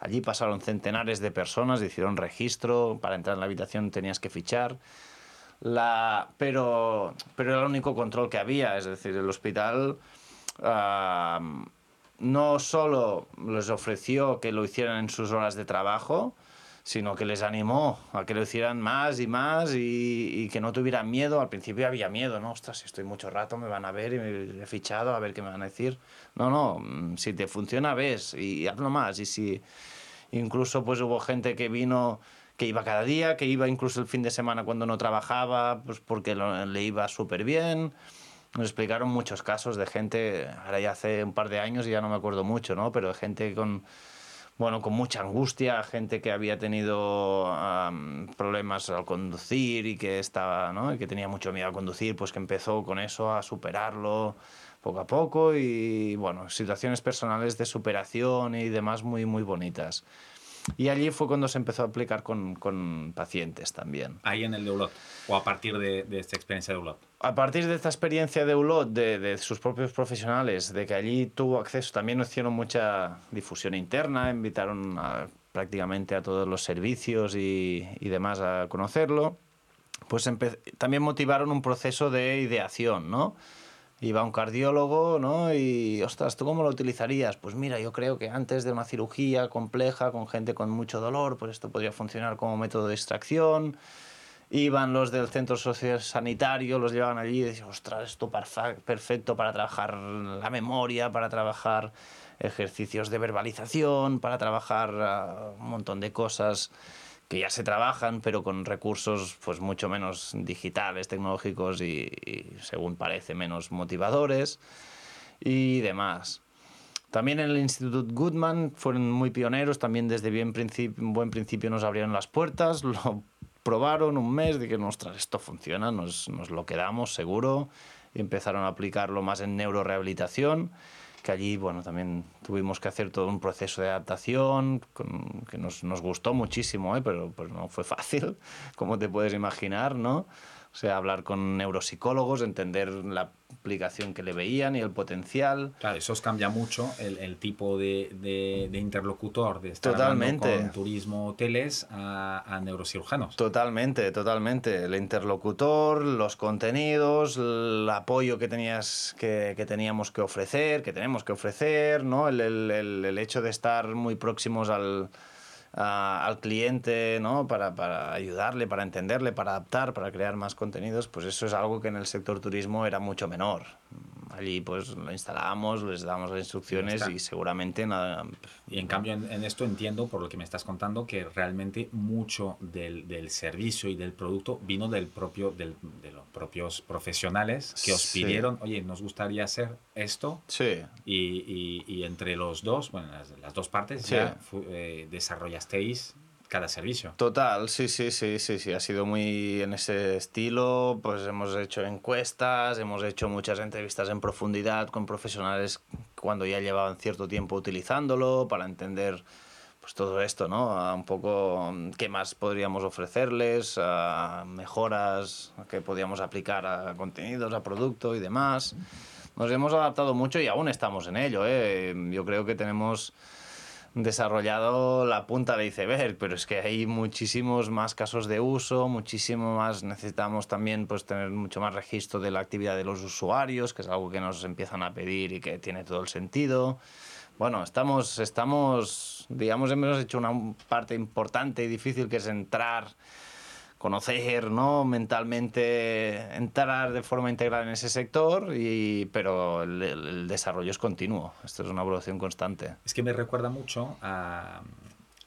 S2: Allí pasaron centenares de personas, hicieron registro, para entrar en la habitación tenías que fichar. La, pero, pero era el único control que había, es decir, el hospital uh, no solo les ofreció que lo hicieran en sus horas de trabajo, sino que les animó a que lo hicieran más y más y, que no tuvieran miedo. Al principio había miedo, ¿no? Ostras, si estoy mucho rato me van a ver y me he fichado a ver qué me van a decir. No, no, mm, si te funciona ves y hazlo más. Y si incluso pues hubo gente que vino que iba cada día, que iba incluso el fin de semana cuando no trabajaba, pues porque le iba súper bien. Nos explicaron muchos casos de gente, ahora ya hace un par de años y ya no me acuerdo mucho, ¿no? Pero de gente con bueno, con mucha angustia, gente que había tenido problemas al conducir y que estaba, ¿no? Y que tenía mucho miedo a conducir, pues que empezó con eso a superarlo poco a poco y bueno, situaciones personales de superación y demás muy muy bonitas. Y allí fue cuando se empezó a aplicar con, con pacientes también.
S1: Ahí en el de Ulot, o a partir de, de, esta experiencia de Ulot.
S2: A partir de esta experiencia de Ulot, de, de, sus propios profesionales, de que allí tuvo acceso, también hicieron mucha difusión interna, invitaron a, prácticamente a todos los servicios y, y demás a conocerlo, pues también motivaron un proceso de ideación, ¿no? iba un cardiólogo, ¿no? Y, ostras, ¿tú cómo lo utilizarías? Pues mira, yo creo que antes de una cirugía compleja con gente con mucho dolor, pues esto podría funcionar como método de extracción. Iban los del centro sociosanitario, los llevaban allí y decían, ostras, esto perfecto para trabajar la memoria, para trabajar ejercicios de verbalización, para trabajar uh, un montón de cosas que ya se trabajan, pero con recursos pues mucho menos digitales, tecnológicos y, según parece menos motivadores y demás. También en el Instituto Goodman fueron muy pioneros, también desde bien buen principio nos abrieron las puertas, probaron un mes, de que ostras, esto funciona, nos, nos lo quedamos seguro, y empezaron a aplicarlo más en neurorehabilitación que allí, bueno, también tuvimos que hacer todo un proceso de adaptación que nos, nos, gustó muchísimo, ¿eh? pero pues no fue fácil, como te puedes imaginar, ¿no? O sea, hablar con neuropsicólogos, entender la aplicación que le veían y el potencial.
S1: Claro, eso os cambia mucho el, el tipo de, de, de, interlocutor, de estar
S2: totalmente.
S1: con turismo, hoteles, a, a, neurocirujanos.
S2: Totalmente, totalmente. El interlocutor, los contenidos, el apoyo que, tenías, que, que teníamos que ofrecer, que tenemos que ofrecer, ¿no? el, el, el hecho de estar muy próximos al al cliente, ¿no? Para, para, ayudarle, para entenderle, para adaptar, para crear más contenidos, pues eso es algo que en el sector turismo era mucho menor. Allí pues lo instalamos, les damos las instrucciones y seguramente nada.
S1: Y en cambio en, en, esto entiendo, por lo que me estás contando, que realmente mucho del, del servicio y del producto vino del propio, del, de los propios profesionales que os sí. pidieron, oye, nos gustaría hacer esto.
S2: Sí.
S1: Y, y, y entre los dos, bueno, las, las dos partes,
S2: sí.
S1: ya eh, desarrollasteis cada servicio.
S2: Total, sí, sí, sí, sí, sí, ha sido muy en ese estilo, pues hemos hecho encuestas, hemos hecho muchas entrevistas en profundidad con profesionales cuando ya llevaban cierto tiempo utilizándolo para entender pues todo esto, ¿no? Un poco qué más podríamos ofrecerles, mejoras que podíamos aplicar a contenidos, a producto y demás. Nos hemos adaptado mucho y aún estamos en ello, ¿eh? Yo creo que tenemos desarrollado la punta de iceberg, pero es que hay muchísimos más casos de uso, muchísimo más, necesitamos también pues tener mucho más registro de la actividad de los usuarios, que es algo que nos empiezan a pedir y que tiene todo el sentido. Bueno, estamos, estamos digamos, hemos hecho una parte importante y difícil que es entrar conocer, ¿no? mentalmente, entrar de forma integral en ese sector, y, pero el, el, desarrollo es continuo. Esto es una evolución constante.
S1: Es que me recuerda mucho a,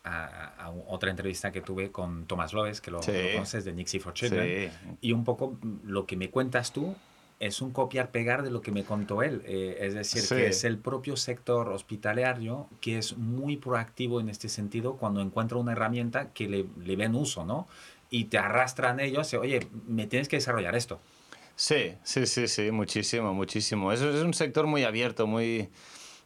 S1: a, otra entrevista que tuve con Tomás Loes, que lo, conoces de Nixie for Children, y un poco lo que me cuentas tú es un copiar-pegar de lo que me contó él. Eh, es decir, que es el propio sector hospitalario que es muy proactivo en este sentido cuando encuentra una herramienta que le, le ven uso, ¿no? Y te arrastran ellos, oye, me tienes que desarrollar esto.
S2: Sí, sí, sí, sí, muchísimo, muchísimo. Eso es un sector muy abierto, muy,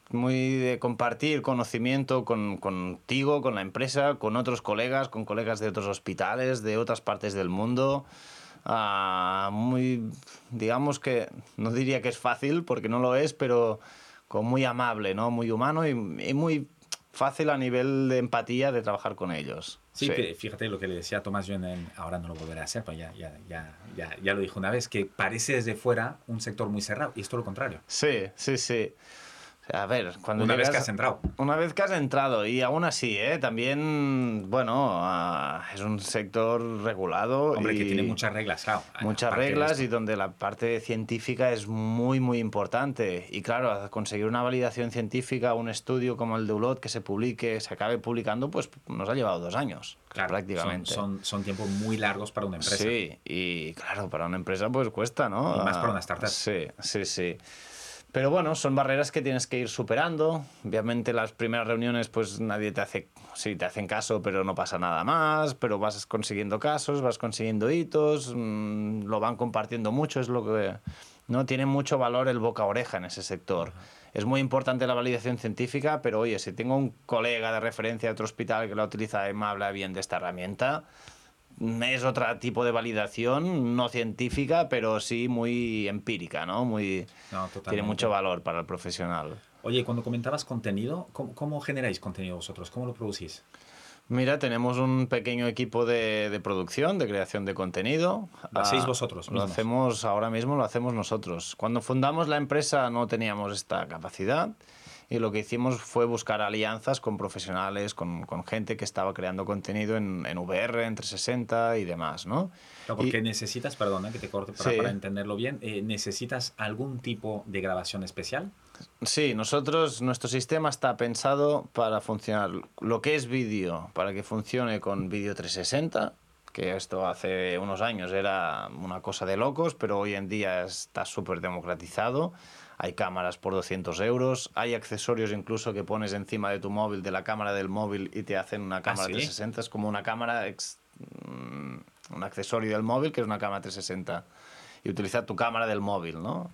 S2: muy de compartir conocimiento con, contigo, con la empresa, con otros colegas, con colegas de otros hospitales, de otras partes del mundo. Ah, muy, digamos que, no diría que es fácil, porque no lo es, pero con muy amable, ¿no? Muy humano y, muy fácil a nivel de empatía de trabajar con ellos.
S1: Sí, fíjate lo que le decía a Tomás, yo ahora no lo volveré a hacer, pero ya, ya, ya, ya, ya lo dijo una vez, que parece desde fuera un sector muy cerrado, y es lo contrario.
S2: Sí, sí, sí. A ver, cuando
S1: una vez que has entrado.
S2: Una vez que has entrado y aún así, ¿eh? también, bueno, ah, es un sector regulado.
S1: Hombre, que tiene muchas reglas, claro.
S2: Muchas reglas y donde la parte científica es muy, muy importante. Y claro, conseguir una validación científica, un estudio como el de ULOT que se publique, se acabe publicando, pues nos ha llevado dos años, claro, prácticamente.
S1: Son, son, tiempos muy largos para una empresa.
S2: Sí, y claro, para una empresa pues cuesta, ¿no?
S1: Y más para una startup.
S2: Sí, sí, sí. Pero bueno, son barreras que tienes que ir superando. Obviamente las primeras reuniones pues nadie te hace, sí, te hacen caso, pero no pasa nada más, pero vas consiguiendo casos, vas consiguiendo hitos, mm, lo van compartiendo mucho, es lo que... ¿no? Tiene mucho valor el boca a oreja en ese sector. Es muy importante la validación científica, pero oye, si tengo un colega de referencia de otro hospital que la utiliza y me habla bien de esta herramienta, es otro tipo de validación, no científica, pero sí muy empírica, ¿no? Muy, tiene mucho valor para el profesional.
S1: Oye, cuando comentabas contenido, ¿cómo, generáis contenido vosotros? ¿Cómo lo producís?
S2: Mira, tenemos un pequeño equipo de, de producción, de creación de contenido.
S1: ¿Lo hacéis ah, vosotros?
S2: Lo hacemos ahora mismo, lo hacemos nosotros. Cuando fundamos la empresa no teníamos esta capacidad y lo que hicimos fue buscar alianzas con profesionales, con, con gente que estaba creando contenido en, en, VR, en 360 y demás, ¿no?
S1: porque necesitas, perdona que te corte para, para entenderlo bien, eh, ¿necesitas algún tipo de grabación especial?
S2: Sí, nosotros, nuestro sistema está pensado para funcionar lo que es vídeo, para que funcione con vídeo 360, que esto hace unos años era una cosa de locos, pero hoy en día está súper democratizado hay cámaras por 200 euros, hay accesorios incluso que pones encima de tu móvil, de la cámara del móvil y te hacen una cámara 360, es como una cámara, mm, un accesorio del móvil que es una cámara 360 y utilizar tu cámara del móvil, ¿no?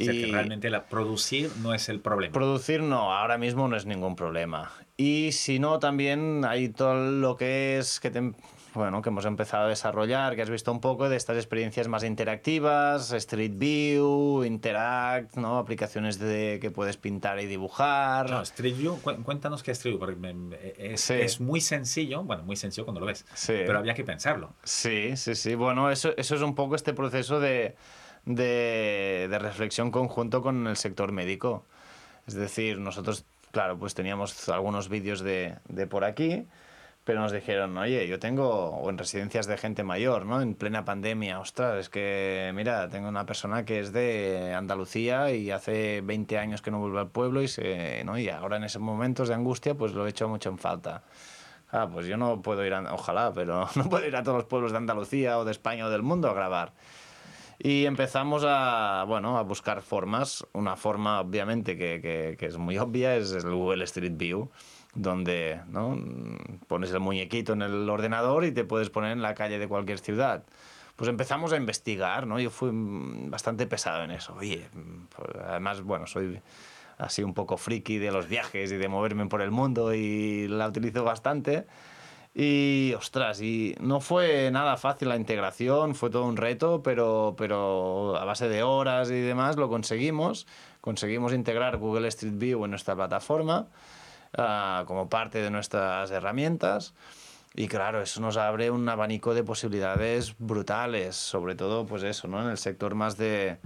S1: O sea, que realmente la producir no es el problema.
S2: Producir no, ahora mismo no es ningún problema. Y si no, también hay todo lo que es que te, bueno, que hemos empezado a desarrollar, que has visto un poco de estas experiencias más interactivas, Street View, Interact, ¿no? aplicaciones de que puedes pintar y dibujar.
S1: No, Street View, cuéntanos qué es Street View, porque es, es, muy sencillo, bueno, muy sencillo cuando lo ves, pero había que pensarlo.
S2: Sí, sí, sí. Bueno, eso, eso es un poco este proceso de, de, de reflexión conjunto con el sector médico. Es decir, nosotros, claro, pues teníamos algunos vídeos de, de por aquí pero nos dijeron, oye, yo tengo, o en residencias de gente mayor, ¿no? En plena pandemia, ostras, es que, mira, tengo una persona que es de Andalucía y hace 20 años que no vuelve al pueblo y, se, ¿no? y ahora en esos momentos de angustia, pues lo he hecho mucho en falta. Ah, pues yo no puedo ir, a, ojalá, pero no puedo ir a todos los pueblos de Andalucía o de España o del mundo a grabar. Y empezamos a, bueno, a buscar formas. Una forma, obviamente, que, que, que es muy obvia, es el Google Street View donde ¿no? pones el muñequito en el ordenador y te puedes poner en la calle de cualquier ciudad. Pues empezamos a investigar, ¿no? Yo fui bastante pesado en eso. Oye, pues además, bueno, soy así un poco friki de los viajes y de moverme por el mundo y la utilizo bastante. Y ostras, y no fue nada fácil la integración, fue todo un reto, pero, pero a base de horas y demás lo conseguimos. Conseguimos integrar Google Street View en nuestra plataforma Ah, como parte de nuestras herramientas. Y claro, eso nos abre un abanico de posibilidades brutales, sobre todo pues eso, ¿no? en el sector más de,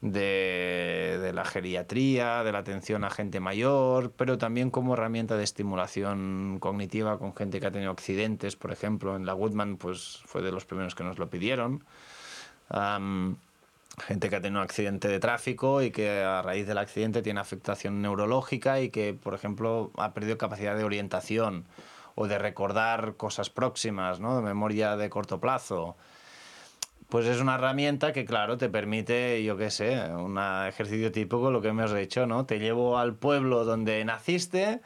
S2: de, de, la geriatría, de la atención a gente mayor, pero también como herramienta de estimulación cognitiva con gente que ha tenido accidentes, por ejemplo, en la Woodman pues fue de los primeros que nos lo pidieron gente que ha tenido un accidente de tráfico y que a raíz del accidente tiene afectación neurológica y que, por ejemplo, ha perdido capacidad de orientación o de recordar cosas próximas, ¿no? De memoria de corto plazo. Pues es una herramienta que, claro, te permite, yo qué sé, un ejercicio típico, lo que hemos hecho, ¿no? Te llevo al pueblo donde naciste,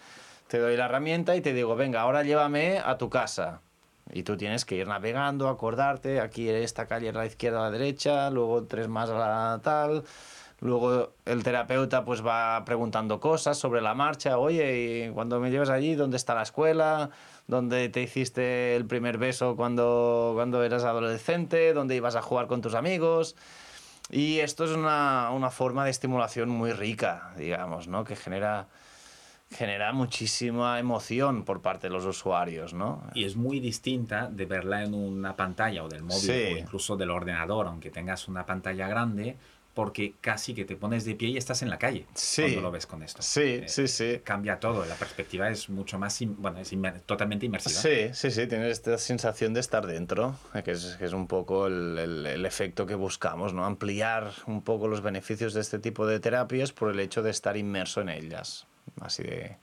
S2: te doy la herramienta y te digo, venga, ahora llévame a tu casa. Y tú tienes que ir navegando, acordarte, aquí esta calle a la izquierda, a la derecha, luego tres más a la tal. Luego el terapeuta pues va preguntando cosas sobre la marcha, oye, y cuando me llevas allí, ¿dónde está la escuela? ¿Dónde te hiciste el primer beso cuando, cuando eras adolescente? ¿Dónde ibas a jugar con tus amigos? Y esto es una, una forma de estimulación muy rica, digamos, ¿no? Que genera genera muchísima emoción por parte de los usuarios, ¿no?
S1: Y es muy distinta de verla en una pantalla o del móvil o incluso del ordenador, aunque tengas una pantalla grande, porque casi que te pones de pie y estás en la calle sí. cuando lo ves con esto.
S2: Sí, eh, sí, sí.
S1: Cambia todo, la perspectiva es mucho más, bueno, es totalmente inmersiva.
S2: Sí, sí, sí, tienes esta sensación de estar dentro, que es, que es un poco el, el, el, efecto que buscamos, ¿no? Ampliar un poco los beneficios de este tipo de terapias por el hecho de estar inmerso en ellas. Así de...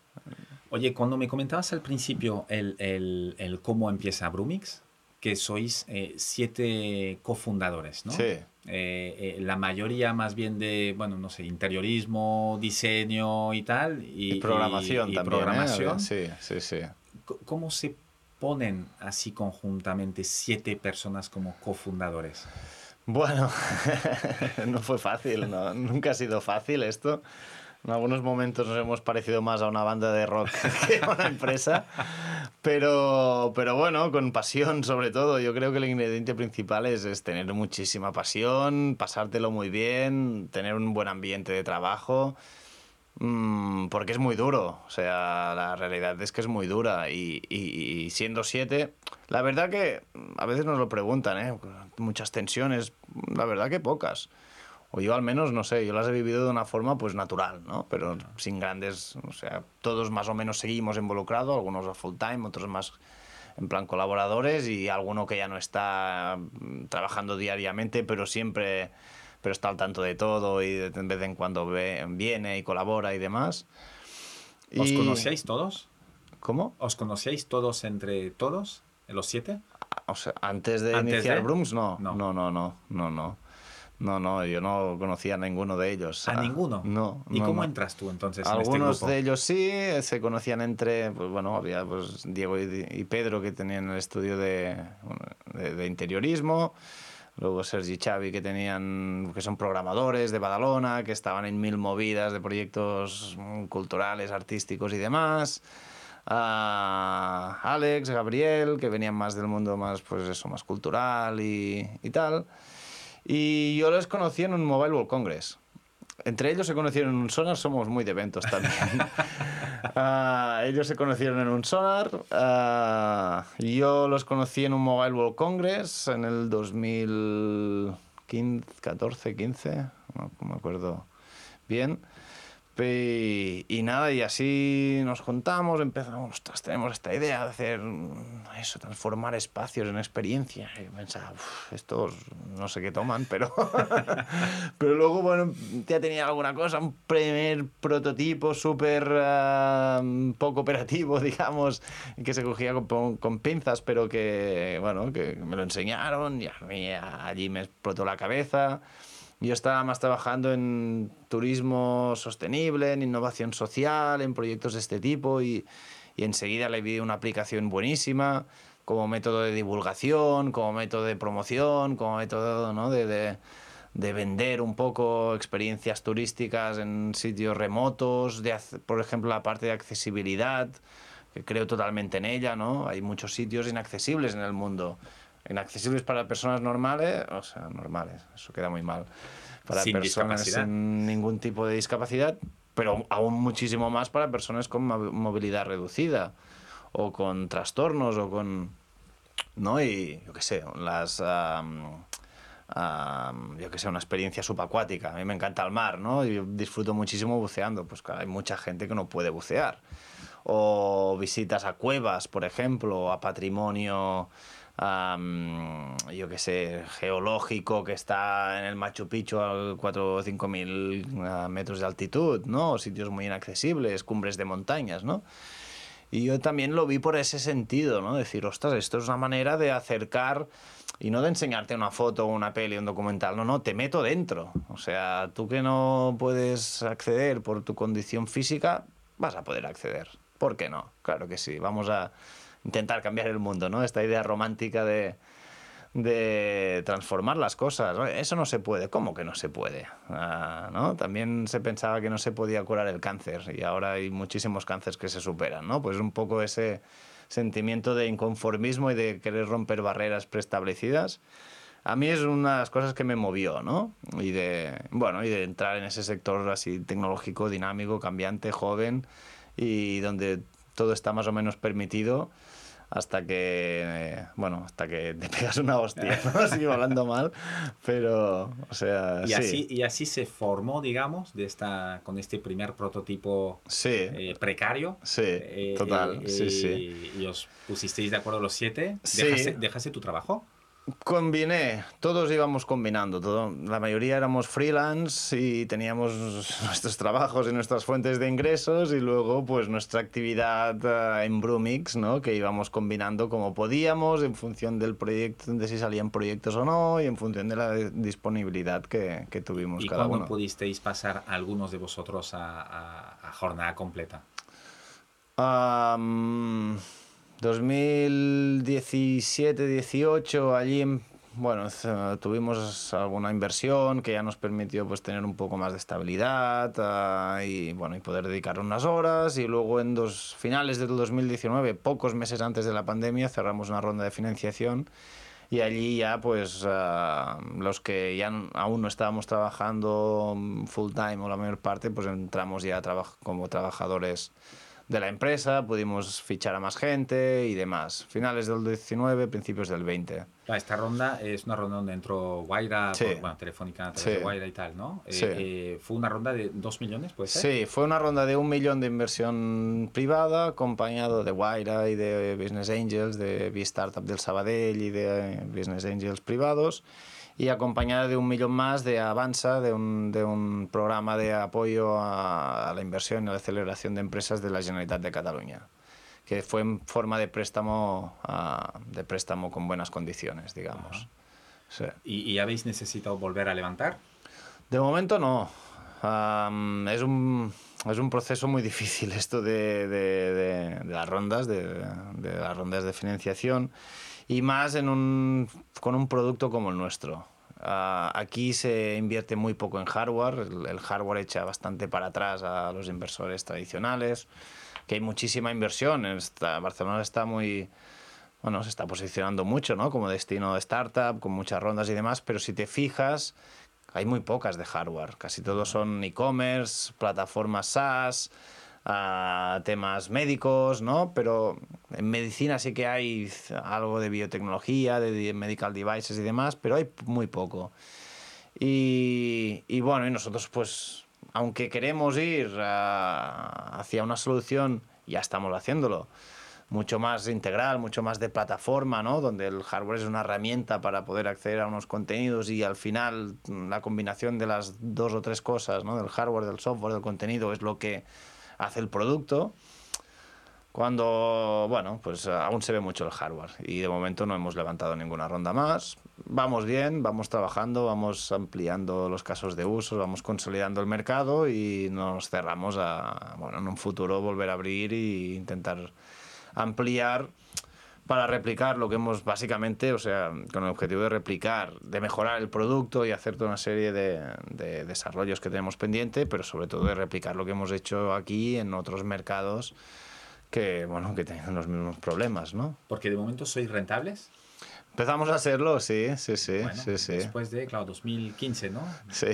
S1: Oye, cuando me comentabas al principio el, el, el cómo empieza Brumix, que sois eh, siete cofundadores, ¿no?
S2: Sí.
S1: Eh, eh, la mayoría más bien de, bueno, no sé, interiorismo, diseño y tal. Y,
S2: programación también.
S1: Programación.
S2: Sí, sí, sí.
S1: ¿Cómo se ponen así conjuntamente siete personas como cofundadores?
S2: Bueno, no fue fácil, ¿no? nunca ha sido fácil esto. En algunos momentos nos hemos parecido más a una banda de rock que a una empresa. Pero, pero bueno, con pasión sobre todo. Yo creo que el ingrediente principal es, es tener muchísima pasión, pasártelo muy bien, tener un buen ambiente de trabajo. Mm, porque es muy duro, o sea, la realidad es que es muy dura y, y, y, siendo siete, la verdad que a veces nos lo preguntan, ¿eh? muchas tensiones, la verdad que pocas o yo al menos, no sé, yo las he vivido de una forma pues natural, ¿no? Pero sin grandes, o sea, todos más o menos seguimos involucrados, algunos a full time, otros más en plan colaboradores y alguno que ya no está mm, trabajando diariamente, pero siempre pero está al tanto de todo y de vez en cuando ve, viene y colabora y demás.
S1: ¿Os conocíais todos?
S2: ¿Cómo?
S1: ¿Os conocíais todos entre todos, los siete?
S2: O sea, antes de iniciar Brooms, no. No, no, no, no, no. no. No, no, yo no conocía a ninguno de ellos.
S1: ¿A ninguno?
S2: No.
S1: ¿Y cómo entras tú entonces
S2: Algunos
S1: en este
S2: de ellos sí, se conocían entre, pues bueno, había pues Diego y, Pedro que tenían el estudio de, de, interiorismo. Luego Sergi y Xavi que tenían que son programadores de Badalona, que estaban en mil movidas de proyectos culturales, artísticos y demás. Uh, Alex, Gabriel, que venían más del mundo más pues eso, más cultural y, y tal. Y yo los conocí en un Mobile World Congress. Entre ellos se conocieron en un sonar, somos muy de eventos también. uh, ellos se conocieron en un sonar. Uh, yo los conocí en un Mobile World Congress en el 2014, 15, no me acuerdo bien. Y, nada, y así nos juntamos, empezamos, ostras, tenemos esta idea de hacer eso, transformar espacios en experiencia. Y pensaba, estos no sé qué toman, pero, pero luego, bueno, ya tenía alguna cosa, un primer prototipo súper uh, poco operativo, digamos, que se cogía con, con, pinzas, pero que, bueno, que me lo enseñaron y a mí allí me explotó la cabeza. Yo estaba más trabajando en turismo sostenible, en innovación social, en proyectos de este tipo y, y enseguida le vi una aplicación buenísima como método de divulgación, como método de promoción, como método ¿no? de, de, de, vender un poco experiencias turísticas en sitios remotos, de, por ejemplo la parte de accesibilidad, que creo totalmente en ella, ¿no? Hay muchos sitios inaccesibles en el mundo inaccesibles para personas normales, o sea, normales, eso queda muy mal, para
S1: sin
S2: personas sin ningún tipo de discapacidad, pero aún muchísimo más para personas con movilidad reducida o con trastornos o con no y yo qué sé las um, um, yo que sé una experiencia subacuática. A mí me encanta el mar no y disfruto muchísimo buceando. Pues claro, hay mucha gente que no puede bucear. O visitas a cuevas por ejemplo a patrimonio um, yo qué sé, geológico que está en el Machu Picchu a 4 o 5 mil uh, metros de altitud, ¿no? Sitios muy inaccesibles, cumbres de montañas, ¿no? Y yo también lo vi por ese sentido, ¿no? Decir, ostras, esto es una manera de acercar y no de enseñarte una foto, una peli, un documental, no, no, te meto dentro. O sea, tú que no puedes acceder por tu condición física, vas a poder acceder. ¿Por qué no? Claro que sí, vamos a intentar cambiar el mundo, ¿no? Esta idea romántica de, de transformar las cosas. Eso no se puede. ¿Cómo que no se puede? Ah, ¿no? También se pensaba que no se podía curar el cáncer y ahora hay muchísimos cánceres que se superan. ¿no? Pues un poco ese sentimiento de inconformismo y de querer romper barreras preestablecidas. A mí es una de las cosas que me movió, ¿no? Y de, bueno, y de entrar en ese sector así tecnológico, dinámico, cambiante, joven y donde todo está más o menos permitido hasta que, bueno, hasta que te pegas una hostia, ¿no? Sigo hablando mal, pero, o sea,
S1: y
S2: sí.
S1: Así, y así se formó, digamos, de esta, con este primer prototipo
S2: sí.
S1: eh, precario.
S2: Sí,
S1: eh,
S2: total,
S1: eh,
S2: sí, sí.
S1: Y os pusisteis de acuerdo los siete.
S2: Sí.
S1: ¿Dejaste, dejaste tu trabajo?
S2: Combiné, todos íbamos combinando, todo, la mayoría éramos freelance y teníamos nuestros trabajos y nuestras fuentes de ingresos y luego pues nuestra actividad uh, en Brumix, ¿no? que íbamos combinando como podíamos en función del proyecto, de si salían proyectos o no y en función de la disponibilidad que, que tuvimos
S1: ¿Y
S2: cada
S1: cuándo
S2: uno.
S1: pudisteis pasar algunos de vosotros a, a, a jornada completa?
S2: Um, 2017-18 allí bueno tuvimos alguna inversión que ya nos permitió pues tener un poco más de estabilidad uh, y bueno y poder dedicar unas horas. Y luego en dos finales del 2019 pocos meses antes de la pandemia cerramos una ronda de financiación. Y allí ya pues uh, los que ya aún no estábamos trabajando full time o la mayor parte pues entramos ya traba como trabajadores de la empresa, pudimos fichar a más gente y demás. Finales del 19, principios del 20.
S1: Esta ronda es una ronda donde entró Guaira,
S2: sí.
S1: por, bueno, telefónica a través
S2: sí.
S1: de Guaira y tal, ¿no?
S2: Sí.
S1: Eh, eh, ¿Fue una ronda de 2 millones, puede ser?
S2: Sí, fue una ronda de un millón de inversión privada, acompañado de Guaira y de Business Angels, de B-Startup del Sabadell y de Business Angels privados y acompañada de un millón más de Avanza, de un, de un programa de apoyo a, a, la inversión y a la aceleración de empresas de la Generalitat de Cataluña, que fue en forma de préstamo, uh, de préstamo con buenas condiciones, digamos. Sí.
S1: ¿Y, ¿Y, habéis necesitado volver a levantar?
S2: De momento no. Um, es, un, es un proceso muy difícil esto de, de, de, de las rondas, de, las rondas de financiación y más en un, con un producto como el nuestro. Uh, aquí se invierte muy poco en hardware, el, el, hardware echa bastante para atrás a los inversores tradicionales, que hay muchísima inversión, esta, Barcelona está muy, bueno, se está posicionando mucho ¿no? como destino de startup, con muchas rondas y demás, pero si te fijas, hay muy pocas de hardware, casi todos son e-commerce, plataformas SaaS, a temas médicos, ¿no? Pero en medicina sí que hay algo de biotecnología, de medical devices y demás, pero hay muy poco. Y, y bueno, y nosotros pues, aunque queremos ir a, hacia una solución, ya estamos haciéndolo, mucho más integral, mucho más de plataforma, ¿no? Donde el hardware es una herramienta para poder acceder a unos contenidos y al final la combinación de las dos o tres cosas, ¿no? Del hardware, del software, del contenido es lo que hace el producto. Cuando, bueno, pues aún se ve mucho el hardware y de momento no hemos levantado ninguna ronda más. Vamos bien, vamos trabajando, vamos ampliando los casos de uso, vamos consolidando el mercado y nos cerramos a, bueno, en un futuro volver a abrir e intentar ampliar para replicar lo que hemos básicamente, o sea, con el objetivo de replicar, de mejorar el producto y hacer toda una serie de, de desarrollos que tenemos pendiente, pero sobre todo de replicar lo que hemos hecho aquí en otros mercados que, bueno, que tienen los mismos problemas, ¿no?
S1: Porque de momento sois rentables.
S2: Empezamos a hacerlo, sí, sí, sí,
S1: bueno,
S2: sí, sí.
S1: Después de, claro, 2015, ¿no?
S2: Sí.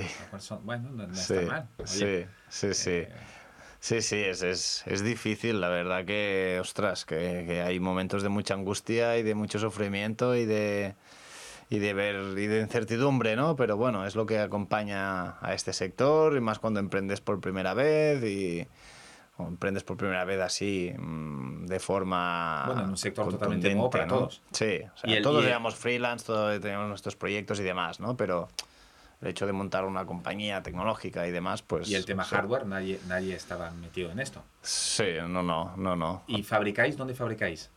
S1: Bueno, no, no
S2: sí,
S1: está mal.
S2: Oye, sí, sí, sí. Eh, Sí, sí, es, es, es, difícil, la verdad que, ostras, que, que, hay momentos de mucha angustia y de mucho sufrimiento y de, y de ver y de incertidumbre, ¿no? Pero bueno, es lo que acompaña a este sector y más cuando emprendes por primera vez y o emprendes por primera vez así mm, de forma
S1: bueno en un sector totalmente nuevo para
S2: ¿no?
S1: todos
S2: sí o sea, el, todos éramos freelance todos teníamos nuestros proyectos y demás no pero el hecho de montar una compañía tecnológica y demás, pues...
S1: Y el tema hardware, nadie, nadie estaba metido en esto.
S2: Sí, no, no, no, no.
S1: ¿Y fabricáis? ¿Dónde fabricáis?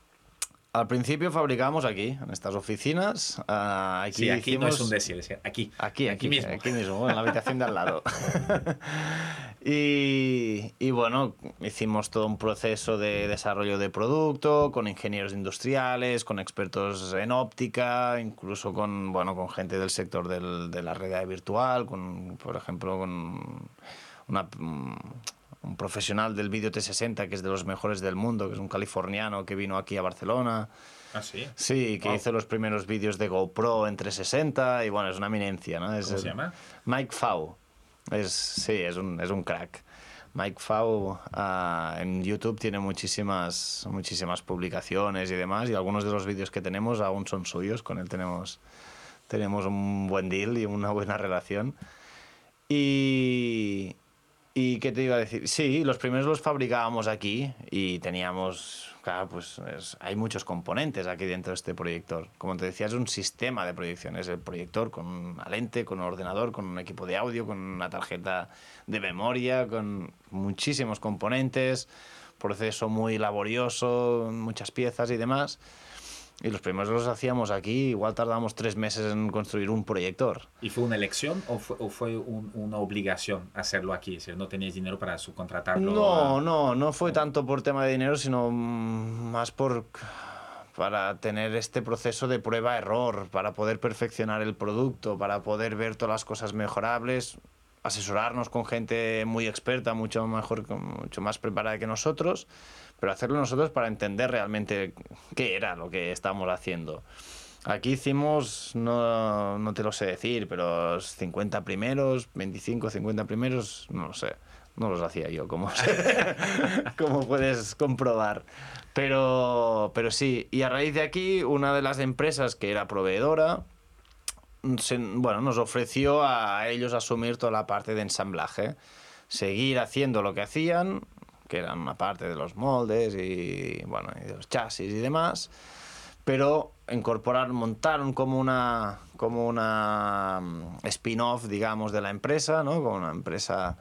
S2: Al principio fabricábamos aquí, en estas oficinas. Uh, aquí
S1: sí, aquí no es un decir, es aquí.
S2: Aquí, aquí, mismo. Aquí mismo, en la habitación de al lado. y, y, bueno, hicimos todo un proceso de desarrollo de producto con ingenieros industriales, con expertos en óptica, incluso con, bueno, con gente del sector del, de la realidad virtual, con, por ejemplo, con una un profesional del vídeo T60 que es de los mejores del mundo, que es un californiano que vino aquí a Barcelona.
S1: Ah, sí.
S2: Sí, que hizo los primeros vídeos de GoPro en 360 y bueno, es una eminencia, ¿no?
S1: Es, ¿Cómo se llama?
S2: Mike Fau. Es, sí, es un, es un crack. Mike Fau uh, en YouTube tiene muchísimas, muchísimas publicaciones y demás y algunos de los vídeos que tenemos aún son suyos, con él tenemos, tenemos un buen deal y una buena relación. Y, ¿Y qué te iba a decir? Sí, los primeros los fabricábamos aquí y teníamos, claro, pues hay muchos componentes aquí dentro de este proyector. Como te decía, es un sistema de proyección. Es el proyector con una lente, con un ordenador, con un equipo de audio, con una tarjeta de memoria, con muchísimos componentes, proceso muy laborioso, muchas piezas y demás. Y los primeros los hacíamos aquí, igual tardamos tres meses en construir un proyector.
S1: ¿Y fue una elección o fue, o fue una obligación hacerlo aquí? Si no teníais dinero para subcontratarlo.
S2: No, no, no fue tanto por tema de dinero, sino más por para tener este proceso de prueba-error, para poder perfeccionar el producto, para poder ver todas las cosas mejorables, asesorarnos con gente muy experta, mucho mejor, mucho más preparada que nosotros pero hacerlo nosotros para entender realmente qué era lo que estábamos haciendo. Aquí hicimos, no, no te lo sé decir, pero 50 primeros, 25, 50 primeros, no lo sé. No los hacía yo, como, como puedes comprobar. Pero, pero sí, y a raíz de aquí, una de las empresas que era proveedora, bueno, nos ofreció a ellos asumir toda la parte de ensamblaje. Seguir haciendo lo que hacían, que eran una parte de los moldes y, bueno, los chasis y demás, pero incorporar, montaron como una, como una mm, spin-off, digamos, de la empresa, ¿no? Como una empresa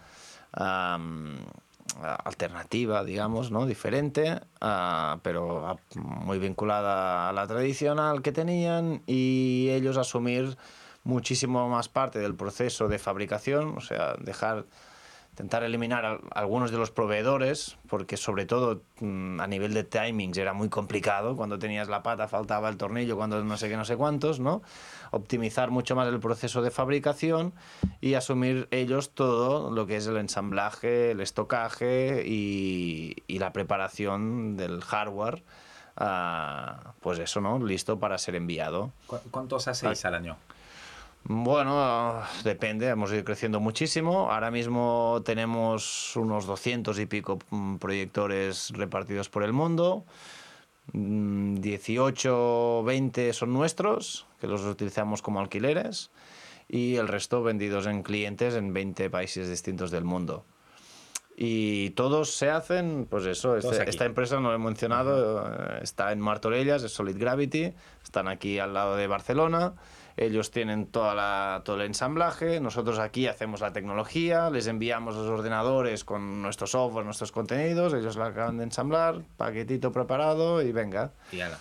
S2: alternativa, digamos, ¿no? Diferente, uh, pero muy vinculada a la tradicional que tenían y ellos asumir muchísimo más parte del proceso de fabricación, o sea, dejar intentar eliminar algunos de los proveedores, porque sobre todo mm, a nivel de timings era muy complicado, cuando tenías la pata faltaba el tornillo, cuando no sé qué, no sé cuántos, ¿no? Optimizar mucho más el proceso de fabricación y asumir ellos todo lo que es el ensamblaje, el estocaje y, la preparación del hardware, ah, pues eso, ¿no? Listo para ser enviado.
S1: ¿Cuántos hacéis al año?
S2: Bueno, depende, hemos ido creciendo muchísimo. Ahora mismo tenemos unos 200 y pico mm, proyectores repartidos por el mundo. 18, mm, 20 son nuestros, que los utilizamos como alquileres, y el resto vendidos en clientes en 20 países distintos del mundo. Y todos se hacen, pues eso, este, esta empresa, no lo he mencionado, eh, está en Martorellas, es Solid Gravity, están aquí al lado de Barcelona ellos tienen toda la, todo el ensamblaje, nosotros aquí hacemos la tecnología, les enviamos los ordenadores con nuestro software, nuestros contenidos, ellos la acaban de ensamblar, paquetito preparado y venga.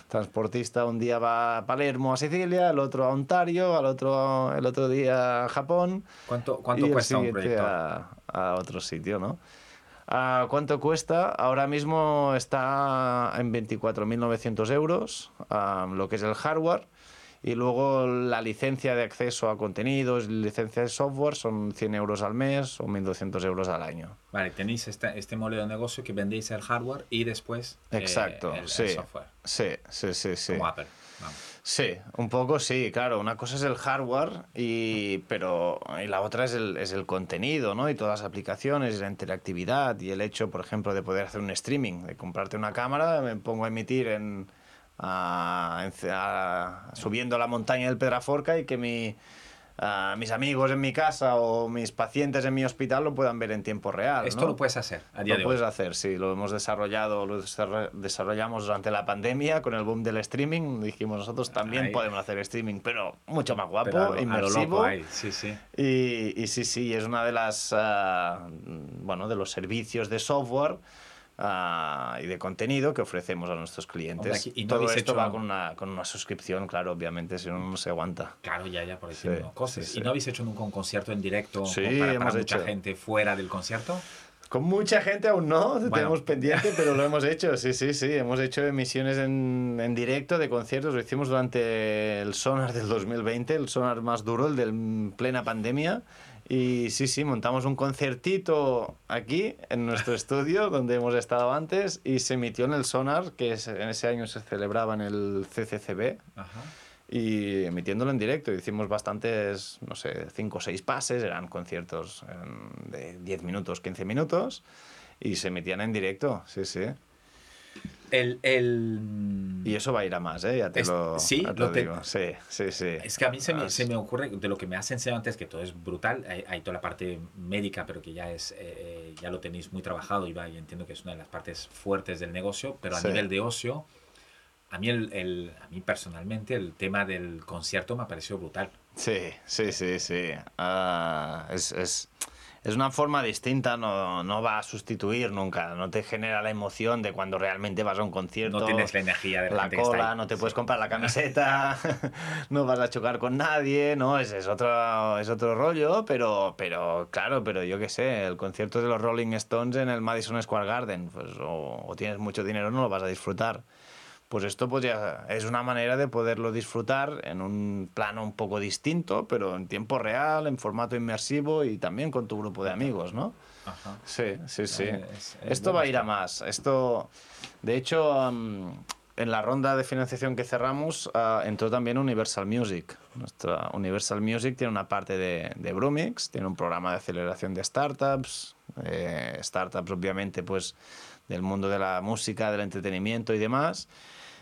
S2: Transportista un día va a Palermo, a Sicilia, el otro a Ontario, al otro, el otro día a Japón.
S1: ¿Cuánto, cuánto cuesta un proyecto?
S2: A, a otro sitio, ¿no? Uh, ¿Cuánto cuesta? Ahora mismo está en 24.900 euros lo que es el hardware y luego la licencia de acceso a contenidos, licencia de software son 100 euros al mes o 1.200 euros al año.
S1: Vale, tenéis este, este modelo de negocio que vendéis el hardware y después
S2: eh, Exacto, el, sí,
S1: software.
S2: Sí, sí, sí, sí.
S1: Como Apple.
S2: Sí, un poco sí, claro. Una cosa es el hardware, y, pero y la otra es el, es el contenido, ¿no? Y todas las aplicaciones, la interactividad y el hecho, por ejemplo, de poder hacer un streaming, de comprarte una cámara, me pongo a emitir en, subiendo la montaña del Pedraforca y que mi, mis amigos en mi casa o mis pacientes en mi hospital lo puedan ver en tiempo real.
S1: Esto
S2: ¿no?
S1: lo puedes hacer a día
S2: lo
S1: de
S2: puedes
S1: hoy.
S2: hacer, sí, lo hemos desarrollado, lo desarro- desarrollamos durante la pandemia con el boom del streaming. Dijimos nosotros también
S1: Ahí.
S2: podemos hacer streaming, pero mucho más guapo,
S1: Pero a lo- a lo
S2: inmersivo.
S1: ahí, sí, sí.
S2: Y, y sí, sí, es una de las, ah, bueno, de los servicios de software ah, y de contenido que ofrecemos a nuestros clientes.
S1: Hombre, y no
S2: Todo esto
S1: hecho-
S2: va con una, con una suscripción, claro, obviamente, si no, no se aguanta.
S1: Claro, ya, ya, por decir
S2: Sí,
S1: cosas.
S2: sí.
S1: ¿Y no habéis hecho nunca un concierto en directo
S2: Sí,
S1: para, para mucha
S2: hecho.
S1: gente fuera del concierto?
S2: Con mucha gente aún no, tenemos pendiente, pero lo hemos hecho, sí, sí, sí. Hemos hecho emisiones en, en directo de conciertos, lo hicimos durante el Sonar del 2020, el Sonar más duro, el de plena pandemia. Y sí, sí, montamos un concertito aquí, en nuestro estudio, donde hemos estado antes, y se emitió en el Sonar, que es- en ese año se celebraba en el CCCB,
S1: Ajá.
S2: y emitiéndolo en directo. Hicimos bastantes, no sé, 5 o 6 pases, eran conciertos em, de 10 minutos, 15 minutos, y se emitían en directo, sí, sí.
S1: El, el...
S2: Y eso va a ir a más, ¿eh? Ya te
S1: Es-
S2: lo,
S1: sí,
S2: ya te
S1: lo te-
S2: digo. Sí, sí, sí.
S1: Es que a mí se me, se me ocurre, de lo que me has enseñado antes, que todo es brutal, hay, hay toda la parte médica, pero que ya es eh, eh, ya lo tenéis muy trabajado y, va, y entiendo que es una de las partes fuertes del negocio, pero a
S2: Sí.
S1: nivel de ocio, a mí, el, el- a mí personalmente el tema del concierto me ha parecido brutal.
S2: Sí, sí, sí, sí. Ah, es, es, es una forma distinta, no, no va a sustituir nunca, no te genera la emoción de cuando realmente vas a un concierto.
S1: No tienes la energía de la,
S2: la
S1: gente que está
S2: cola, no te puedes comprar la camiseta, no vas a chocar con nadie, no, es, es, otro, es otro rollo, pero, pero claro, pero yo qué sé, el concierto de los Rolling Stones en el Madison Square Garden, pues o, o tienes mucho dinero o no lo vas a disfrutar. Pues esto ya es una manera de poderlo disfrutar en un plano un poco distinto, pero en tiempo real, en formato inmersivo y también con tu grupo de amigos, ¿no?
S1: Ajá.
S2: Sí, sí, sí.
S1: Es- es
S2: Esto va a ir a más. Esto, de hecho, en la ronda de financiación que cerramos ah, entró también Universal Music. Nuestra Universal Music tiene una parte de, de Brumix, tiene un programa de aceleración de startups, eh, startups obviamente pues del mundo de la música, del entretenimiento y demás.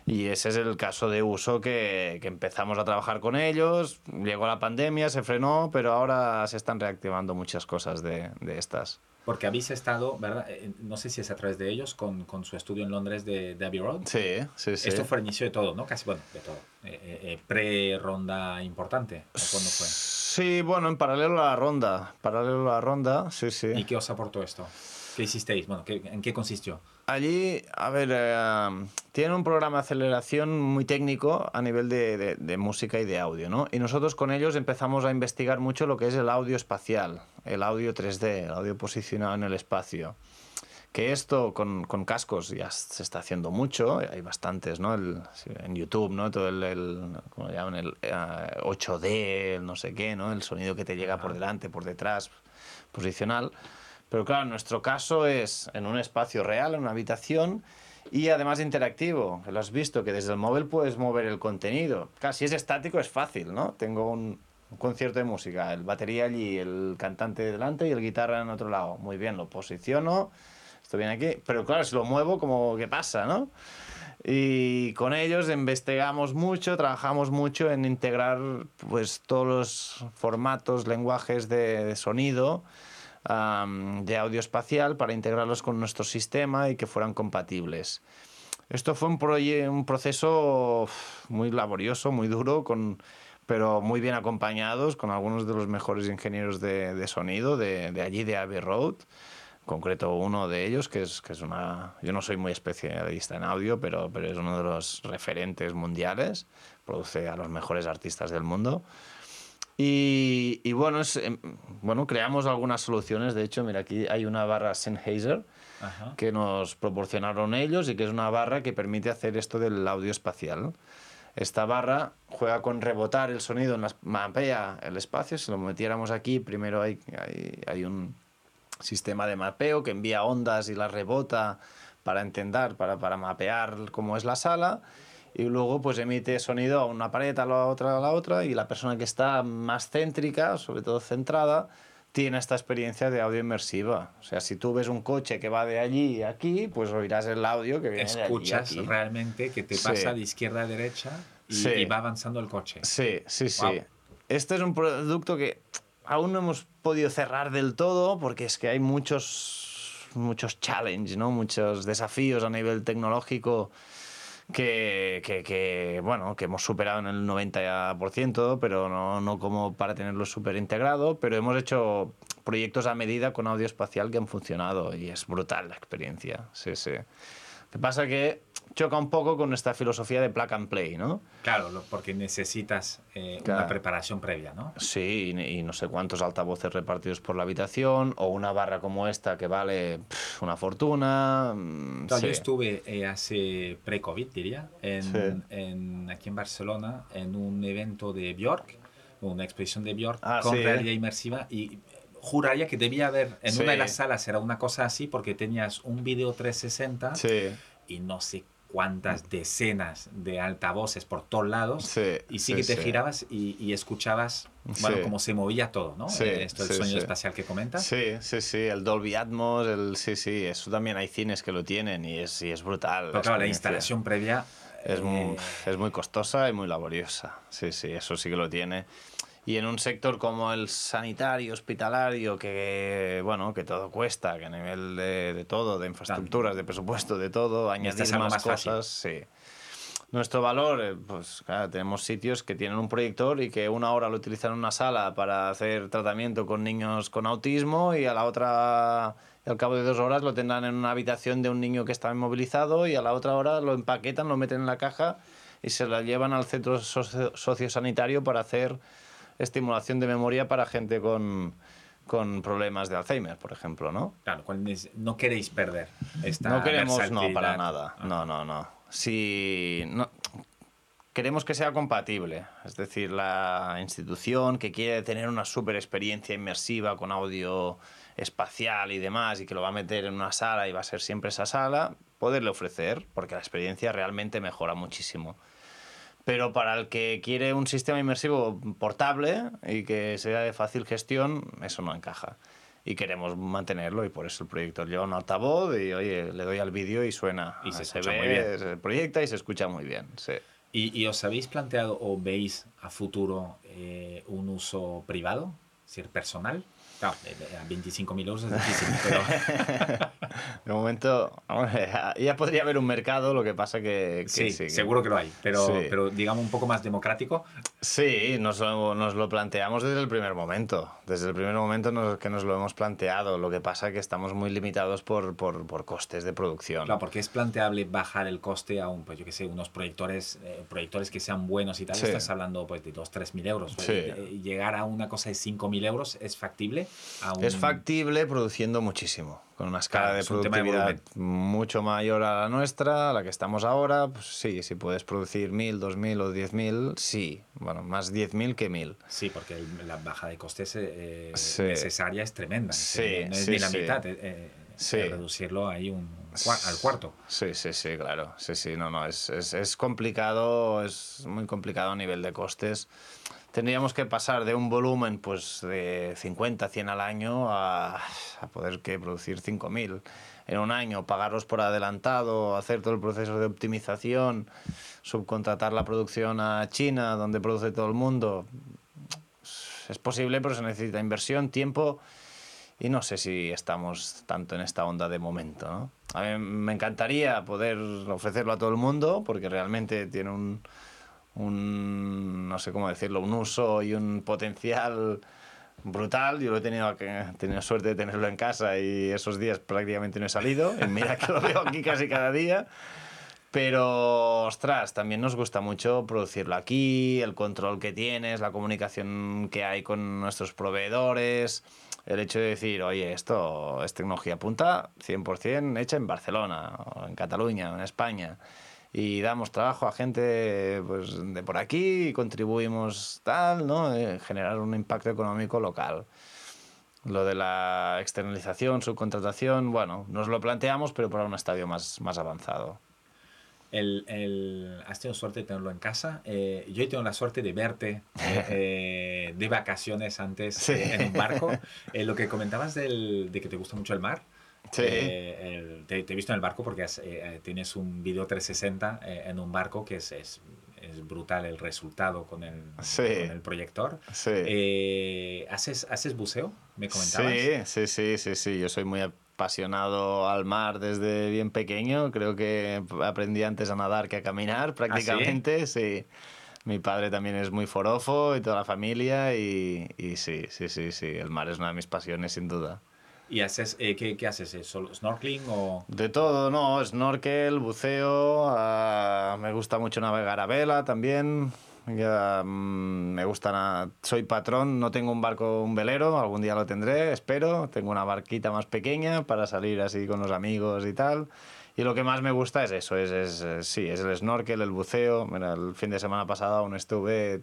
S2: Y ese es el caso de uso que, que empezamos a trabajar con ellos. Llegó la pandemia, se frenó, pero ahora se están reactivando muchas cosas de, de estas.
S1: Porque habéis estado, ¿verdad? Eh, No sé si es a través de ellos, con, con su estudio en Londres de, de Abbey Road.
S2: Sí, sí, sí.
S1: Esto fue el inicio de todo, ¿no? Casi, bueno, de todo. Eh, eh, eh, Pre-ronda importante. ¿o ¿Cuándo fue?
S2: Sí, bueno, en paralelo a la ronda. Paralelo a la ronda, sí, sí.
S1: ¿Y qué os aportó esto? ¿Qué hicisteis? Bueno, ¿qué- ¿en qué consistió?
S2: Allí, a ver, eh, tiene un programa de aceleración muy técnico a nivel de, de- de música y de audio, ¿no? Y nosotros con ellos empezamos a investigar mucho lo que es el audio espacial, el audio 3D, el audio posicionado en el espacio. Que esto con, con cascos ya se está haciendo mucho, hay bastantes, ¿no? El- en YouTube, ¿no? Todo el, el ¿cómo llaman? El eh, 8D, el no sé qué, ¿no? El sonido que te llega por delante, por detrás, posicional. Pero claro, nuestro caso es en un espacio real, en una habitación y además interactivo. Lo has visto, que desde el móvil puedes mover el contenido. Claro, si es estático es fácil, ¿no? Tengo un, un concierto de música, el batería allí, el cantante delante y el guitarra en otro lado. Muy bien, lo posiciono, esto viene aquí. Pero claro, si lo muevo, como ¿qué pasa, no? Y con ellos investigamos mucho, trabajamos mucho en integrar pues todos los formatos, lenguajes de, de sonido, de audio espacial para integrarlos con nuestro sistema y que fueran compatibles. Esto fue un, proceso muy laborioso, muy duro, pero muy bien acompañados con algunos de los mejores ingenieros de, sonido de, allí, de Abbey Road. En concreto uno de ellos, que es, que es una... Yo no soy muy especialista en audio, pero es uno de los referentes mundiales. Produce a los mejores artistas del mundo. Y, y bueno, es, em, bueno, creamos algunas soluciones. De hecho, mira, aquí hay una barra Sennheiser
S1: Ajá.
S2: que nos proporcionaron ellos y que es una barra que permite hacer esto del audio espacial. Esta barra juega con rebotar el sonido, en las, mapea el espacio. Si lo metiéramos aquí, primero hay, hay, hay un sistema de mapeo que envía ondas y las rebota para entender, para, para mapear cómo es la sala. Y luego pues emite sonido a una pared, a la otra, a la otra. Y la persona que está más céntrica, sobre todo centrada, tiene esta experiencia de audio inmersiva. O sea, si tú ves un coche que va de allí a aquí, pues oirás el audio que viene de allí a
S1: Escuchas
S2: aquí.
S1: realmente que te
S2: Sí.
S1: pasa de izquierda a derecha y,
S2: Sí.
S1: y va avanzando el coche.
S2: Sí, sí, sí. Este es un producto que aún no hemos podido cerrar del todo porque es que hay muchos, muchos challenges, ¿no? muchos desafíos a nivel tecnológico que, que, bueno, que hemos superado en el 90%, pero no, no como para tenerlo súper integrado, pero hemos hecho proyectos a medida con audio espacial que han funcionado y es brutal la experiencia. Sí, sí. Lo que pasa que choca un poco con esta filosofía de plug and play, ¿no?
S1: Claro, porque necesitas eh, claro. una preparación previa, ¿no?
S2: Sí, y, y, no sé cuántos altavoces repartidos por la habitación, o una barra como esta que vale pff, una fortuna.
S1: Claro, sí. Yo estuve eh, hace pre-COVID, diría, en, sí. en, aquí en Barcelona, en un evento de Bjork, una exposición de Bjork
S2: ah,
S1: con
S2: sí,
S1: realidad inmersiva, y juraría que debía haber en sí. una de las salas era una cosa así porque tenías un video 360
S2: sí.
S1: y no sé cuántas decenas de altavoces por todos lados
S2: sí,
S1: y sí, que te girabas y, y, escuchabas bueno cómo se movía todo no
S2: sí,
S1: esto el sonido espacial que comentas.
S2: Sí sí sí el Dolby Atmos el sí sí eso también hay cines que lo tienen y es, y es brutal
S1: pero claro la instalación previa
S2: es, eh... muy, es muy costosa y muy laboriosa. Sí sí eso sí que lo tiene y en un sector como el sanitario, hospitalario, que bueno, que todo cuesta, que a nivel de, de todo, de infraestructuras, de presupuesto, de todo, añadir más,
S1: más
S2: cosas, sí. Nuestro valor, eh, pues claro, tenemos sitios que tienen un proyector y que una hora lo utilizan en una sala para hacer tratamiento con niños con autismo y a la otra, al cabo de dos horas, lo tendrán en una habitación de un niño que está inmovilizado y a la otra hora lo empaquetan, lo meten en la caja y se la llevan al centro socio sociosanitario para hacer estimulación de memoria para gente con, con problemas de Alzheimer, por ejemplo, ¿no?
S1: Claro, no queréis perder esta
S2: No queremos, no, para nada. Ah. No, no, no. Si no, queremos que sea compatible, es decir, la institución que quiere tener una super experiencia inmersiva con audio espacial y demás y que lo va a meter en una sala y va a ser siempre esa sala, poderle ofrecer, porque la experiencia realmente mejora muchísimo pero para el que quiere un sistema inmersivo portable y que sea de fácil gestión, eso no encaja. Y queremos mantenerlo y por eso el proyector lleva un altavoz y oye, le doy al vídeo y suena.
S1: Y se, se
S2: ve,
S1: muy bien.
S2: se proyecta y se escucha muy bien. Sí.
S1: ¿Y, ¿Y, os habéis planteado o veis a futuro eh, un uso privado, decir, personal? Claro, a 25.000 euros es difícil, pero...
S2: de momento, ya podría haber un mercado, lo que pasa que... que
S1: sí, seguro que lo hay, pero, sí. pero digamos un poco más democrático.
S2: Sí, nos lo, nos lo planteamos desde el primer momento. Desde el primer momento nos, que nos lo hemos planteado. Lo que pasa que estamos muy limitados por, por, por, costes de producción.
S1: Claro, porque es planteable bajar el coste a un, pues yo que sé, unos proyectores, eh, proyectores que sean buenos y tal. Sí. Estás hablando pues, de 2, 3 mil euros.
S2: Sí.
S1: Eh, llegar a una cosa de 5 mil euros es factible.
S2: Un... Es factible produciendo muchísimo, con una escala claro, de productividad de mucho mayor a la nuestra, a la que estamos ahora. Pues sí, si puedes producir 1000, 2000 o 10000, sí. Bueno, más 10.000 que 1000.
S1: Sí, porque la baja de costes eh, sí. necesaria es tremenda.
S2: Sí,
S1: no es
S2: sí,
S1: ni la mitad. Eh, sí. reducirlo ahí un, al cuarto.
S2: Sí, sí, sí, claro. Sí, sí, no, no. Es, es, es complicado, es muy complicado a nivel de costes tendríamos que pasar de un volumen pues de 50, 100 al año a, poder que producir 5.000 en un año, pagarlos por adelantado, hacer todo el proceso de optimización, subcontratar la producción a China, donde produce todo el mundo. Es posible, pero se necesita inversión, tiempo y no sé si estamos tanto en esta onda de momento. ¿no? A mí me encantaría poder ofrecerlo a todo el mundo porque realmente tiene un, un, no sé cómo decirlo, un uso y un potencial brutal. Yo lo he tenido, tenido suerte de tenerlo en casa y esos días prácticamente no he salido. Y mira que lo veo aquí casi cada día. Pero, ostras, también nos gusta mucho producirlo aquí, el control que tienes, la comunicación que hay con nuestros proveedores, el hecho de decir, oye, esto es tecnología punta 100% hecha en Barcelona, o en Cataluña, o en España y damos trabajo a gente pues, de por aquí y contribuimos tal, ¿no? Eh, generar un impacto económico local. Lo de la externalización, subcontratación, bueno, nos lo planteamos, pero para un estadio más, más avanzado.
S1: El, el, has tenido suerte de tenerlo en casa. Eh, yo he tenido la suerte de verte eh, eh, de vacaciones antes
S2: sí.
S1: en un barco. lo que comentabas del, de que te gusta mucho el mar.
S2: Sí.
S1: Eh, el, te, te, he visto en el barco porque has, eh, tienes un video 360 eh, en un barco que es, es, es brutal el resultado con el,
S2: Sí.
S1: con el proyector.
S2: Sí.
S1: Eh, ¿haces, ¿Haces buceo? ¿Me comentabas?
S2: Sí, sí, sí, sí, sí. Yo soy muy apasionado al mar desde bien pequeño. Creo que aprendí antes a nadar que a caminar prácticamente. sí? Mi padre también es muy forofo y toda la familia y, y sí, sí, sí, sí. El mar es una de mis pasiones sin duda.
S1: ¿Y haces, eh, ¿qué, qué haces? ¿Eh, ¿Solo snorkeling o...?
S2: De todo, no, snorkel, buceo, ah, me gusta mucho navegar a vela también. Mm, me gusta, soy patrón, no tengo un barco, un velero, algún día lo tendré, espero. Tengo una barquita más pequeña para salir así con los amigos y tal. Y lo que más me gusta es eso, es, sí, es el snorkel, el buceo. Mira, el fin de semana pasado aún estuve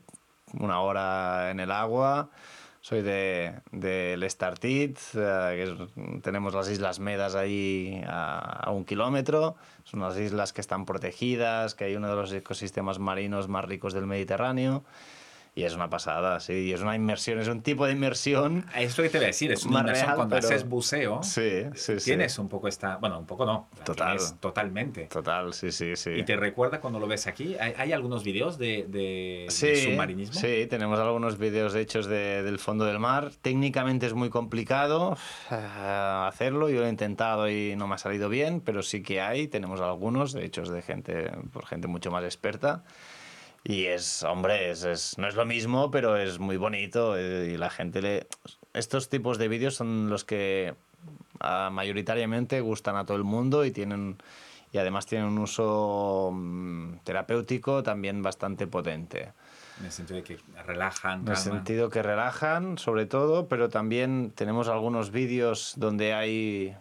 S2: una hora en el agua. Soy de, del Estartit, eh, que es- tenemos las Islas Medas ahí a un kilómetro. Son unas islas que están protegidas, que hay uno de los ecosistemas marinos más ricos del Mediterráneo. Y es una pasada, sí. Y es una inmersión, es un tipo de inmersión.
S1: Esto que te voy a decir, es una inmersión
S2: real,
S1: cuando
S2: pero-
S1: haces buceo.
S2: Sí, sí, sí.
S1: Tienes un poco esta... Bueno, un poco no.
S2: Total.
S1: Totalmente.
S2: Total, sí, sí, sí.
S1: ¿Y te recuerda cuando lo ves aquí? ¿Hay, hay algunos videos de, de, de
S2: Sí,
S1: submarinismo?
S2: sí, tenemos algunos vídeos hechos de- del fondo del mar. Técnicamente es muy complicado eh, hacerlo, yo lo he intentado y no me ha salido bien, pero sí que hay, tenemos algunos hechos de gente, por gente mucho más experta. Y es, hombre, es, es- no es lo mismo, pero es muy bonito eh, y la gente le... Estos tipos de vídeos son los que ah, mayoritariamente gustan a todo el mundo y tienen... Y además tienen un uso mm, terapéutico también bastante potente.
S1: En el sentido de que relajan,
S2: En el sentido que relajan, sobre todo, pero también tenemos algunos vídeos donde hay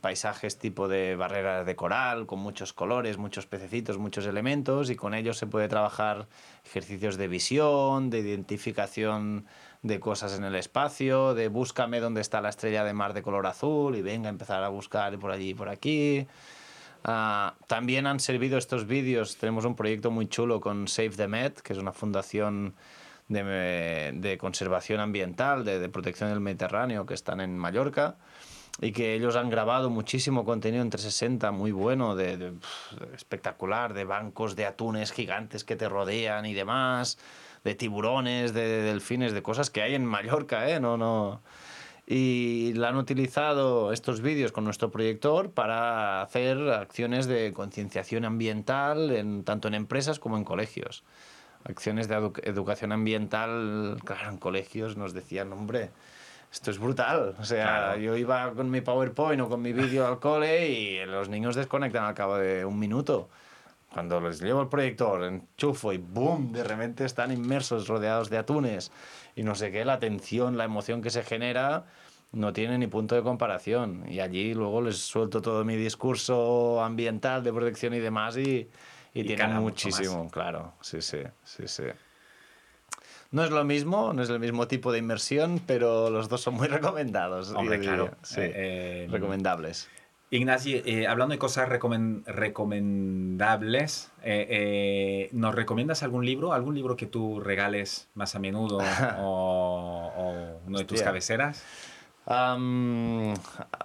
S2: paisajes tipo de barreras de coral, con muchos colores, muchos pececitos, muchos elementos, y con ellos se puede trabajar ejercicios de visión, de identificación de cosas en el espacio, de búscame dónde está la estrella de mar de color azul y venga a empezar a buscar por allí y por aquí. Ah, también han servido estos vídeos, tenemos un proyecto muy chulo con Save the Med, que es una fundación de, de conservación ambiental, de protección del Mediterráneo, que están en Mallorca, y que ellos han grabado muchísimo contenido en 360, muy bueno, de, de- espectacular, de bancos de atunes gigantes que te rodean y demás, de tiburones, de, de delfines, de cosas que hay en Mallorca, ¿eh? No, no y la han utilizado estos vídeos con nuestro proyector para hacer acciones de concienciación ambiental en, tanto en empresas como en colegios. Acciones de edu- educación ambiental, claro, en colegios nos decían, hombre, esto es brutal. O sea,
S1: Claro.
S2: yo iba con mi PowerPoint o con mi vídeo al cole y los niños desconectan al cabo de un minuto. Cuando les llevo el proyector, enchufo y ¡boom! De repente están inmersos, rodeados de atunes y no sé qué, la atención, la emoción que se genera no tiene ni punto de comparación. Y allí luego les suelto todo mi discurso ambiental de protección y demás y, y,
S1: Y
S2: tienen muchísimo, claro. Sí, sí, sí, sí. No es lo mismo, no es el mismo tipo de inmersión, pero los dos son muy recomendados.
S1: Hombre, claro.
S2: Sí,
S1: Eh, eh,
S2: recomendables.
S1: Ignasi, eh, hablando de cosas recomen- recomendables, eh, eh, ¿nos recomiendas algún libro? ¿Algún libro que tú regales más a menudo o, o uno de tus cabeceras?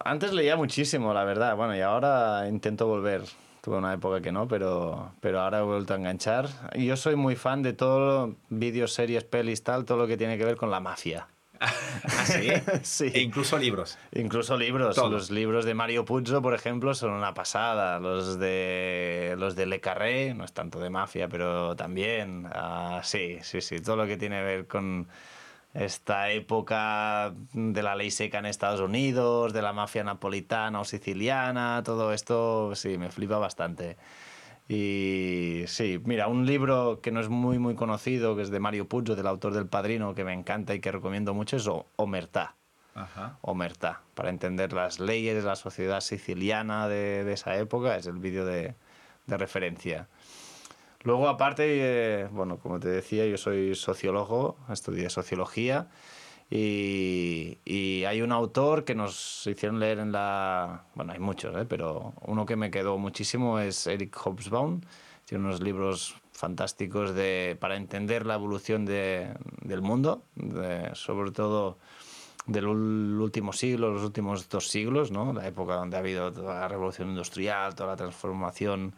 S2: Antes leía muchísimo, la verdad. Bueno, y ahora intento volver. Tuve una época que no, pero, pero ahora he vuelto a enganchar. Y yo soy muy fan de todo, vídeos, series, pelis, tal, todo lo que tiene que ver con la mafia.
S1: ¿Ah, sí?
S2: Sí.
S1: E incluso libros.
S2: Incluso libros.
S1: Todo.
S2: Los libros de Mario Puzo, por ejemplo, son una pasada. Los de, los de Le Carré, no es tanto de mafia, pero también. ah, sí, sí, sí. Todo lo que tiene que ver con esta época de la ley seca en Estados Unidos, de la mafia napolitana o siciliana, todo esto, sí, me flipa bastante. Y sí, mira, un libro que no es muy, muy conocido, que es de Mario Puzo, del autor del Padrino, que me encanta y que recomiendo mucho, es Omertá.
S1: Ajá.
S2: Omertá, para entender las leyes de la sociedad siciliana de, de esa época, es el vídeo de, de referencia. Luego, aparte, eh, bueno, como te decía, yo soy sociólogo, estudié sociología y, y hay un autor que nos hicieron leer en la... Bueno, hay muchos, ¿eh? pero uno que me quedó muchísimo es Eric Hobsbawm. Tiene unos libros fantásticos de, para entender la evolución de- del mundo, sobre todo del último siglo, los últimos dos siglos, ¿no? la época donde ha habido toda la revolución industrial, toda la transformación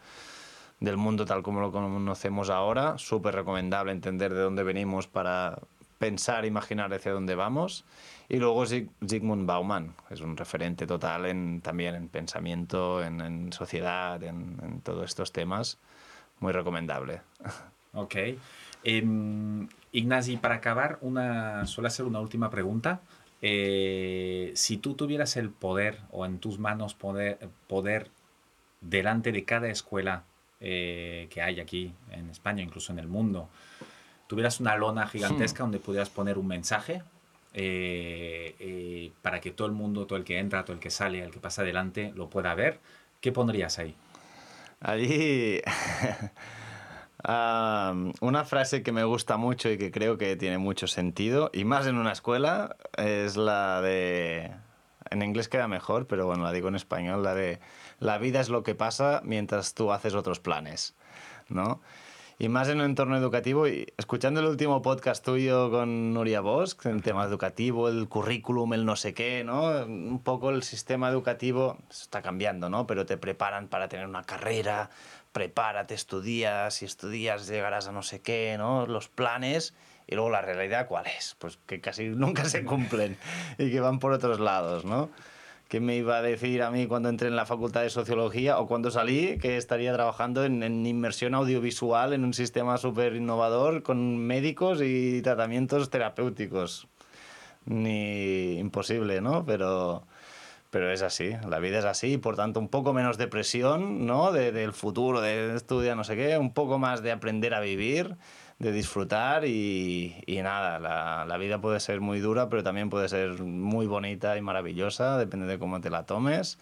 S2: del mundo tal como lo conocemos ahora. Súper recomendable entender de dónde venimos para pensar, imaginar hacia dónde vamos. Y luego Zygmunt Bauman, es un referente total en, también en pensamiento, en, sociedad, en, todos estos temas. Muy recomendable.
S1: Ok. Eh, Ignasi, para acabar, una, suele hacer una última pregunta. Eh, si tú tuvieras el poder o en tus manos poder, poder delante de cada escuela eh, que hay aquí en España, incluso en el mundo, tuvieras una lona gigantesca hmm. donde pudieras poner un mensaje eh, para que todo el mundo, todo el que entra, todo el que sale, el que pasa adelante, lo pueda ver, ¿qué pondrías ahí?
S2: Allí una frase que me gusta mucho y que creo que tiene mucho sentido, y más en una escuela, es la de... En inglés queda mejor, pero bueno, la digo en español, la de la vida es lo que pasa mientras tú haces otros planes, ¿no? Y más en un entorno educativo, y escuchando el último podcast tuyo con Nuria Bosch, el tema educativo, el currículum, el no sé qué, ¿no? Un poco el sistema educativo está cambiando, ¿no? Pero te preparan para tener una carrera, prepárate, estudias, y estudias llegarás a no sé qué, ¿no? Los planes y luego la realidad, ¿cuál es? Pues que casi nunca se cumplen y que van por otros lados, ¿no? ¿Qué me iba a decir a mí cuando entré en la facultad de sociología o cuando salí que estaría trabajando en, en inmersión audiovisual en un sistema súper innovador con médicos y tratamientos terapéuticos? Ni imposible, ¿no? Pero pero es así, la vida es así, por tanto un poco menos de presión, ¿no? De, del futuro, de estudiar no sé qué, un poco más de aprender a vivir, de disfrutar y, y nada, la, la, vida puede ser muy dura, pero también puede ser muy bonita y maravillosa, depende de cómo te la tomes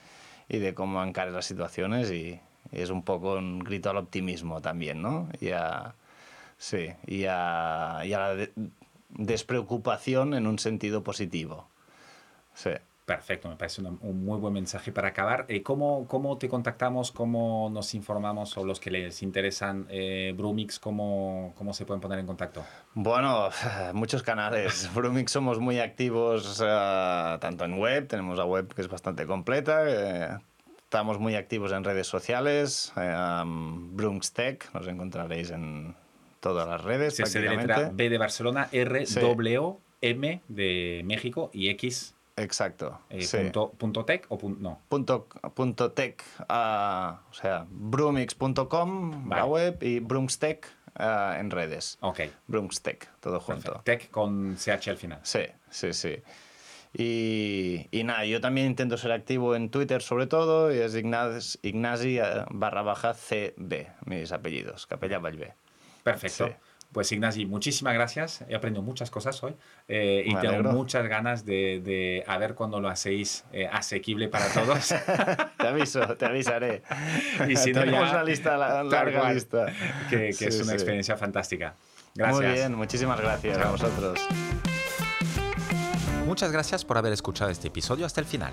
S2: y de cómo encares las situaciones y, es un poco un grito al optimismo también, ¿no? Y a, sí, y a, y a la despreocupación en un sentido positivo. Sí.
S1: Perfecto, me parece un muy buen mensaje para acabar. Eh, ¿cómo, ¿Cómo te contactamos? ¿Cómo nos informamos o los que les interesan eh, Brumix? ¿cómo, ¿Cómo se pueden poner en contacto?
S2: Bueno, muchos canales. Brumix somos muy activos uh, tanto en web, tenemos la web que es bastante completa. Eh, estamos muy activos en redes sociales. Um, Tech, nos encontraréis en todas las redes.
S1: Sí, se letra B de Barcelona, R, W, M de México y X
S2: Exacto.
S1: Eh, punto, tech o no?
S2: Punto, punto tech, uh, o sea, broomix.com, la web, y broomstech uh, en redes.
S1: Ok.
S2: Broomstech, todo junto.
S1: Tech con CH al final.
S2: Sí, sí, sí. Y, y, nada, yo también intento ser activo en Twitter sobre todo, y es Ignasi, Ignasi eh, barra baja CB, mis apellidos, Capella Vallvé.
S1: Perfecto. Sí. Pues Ignasi, muchísimas gracias. He aprendido muchas cosas hoy eh, y tengo muchas ganas de, de, a ver cuándo lo hacéis eh, asequible para todos.
S2: te aviso, te avisaré. Y si no, Tenemos una lista, larga lista.
S1: Que, que es una experiencia fantástica. Gracias.
S2: Muy bien, muchísimas gracias a vosotros.
S3: Muchas gracias por haber escuchado este episodio hasta el final.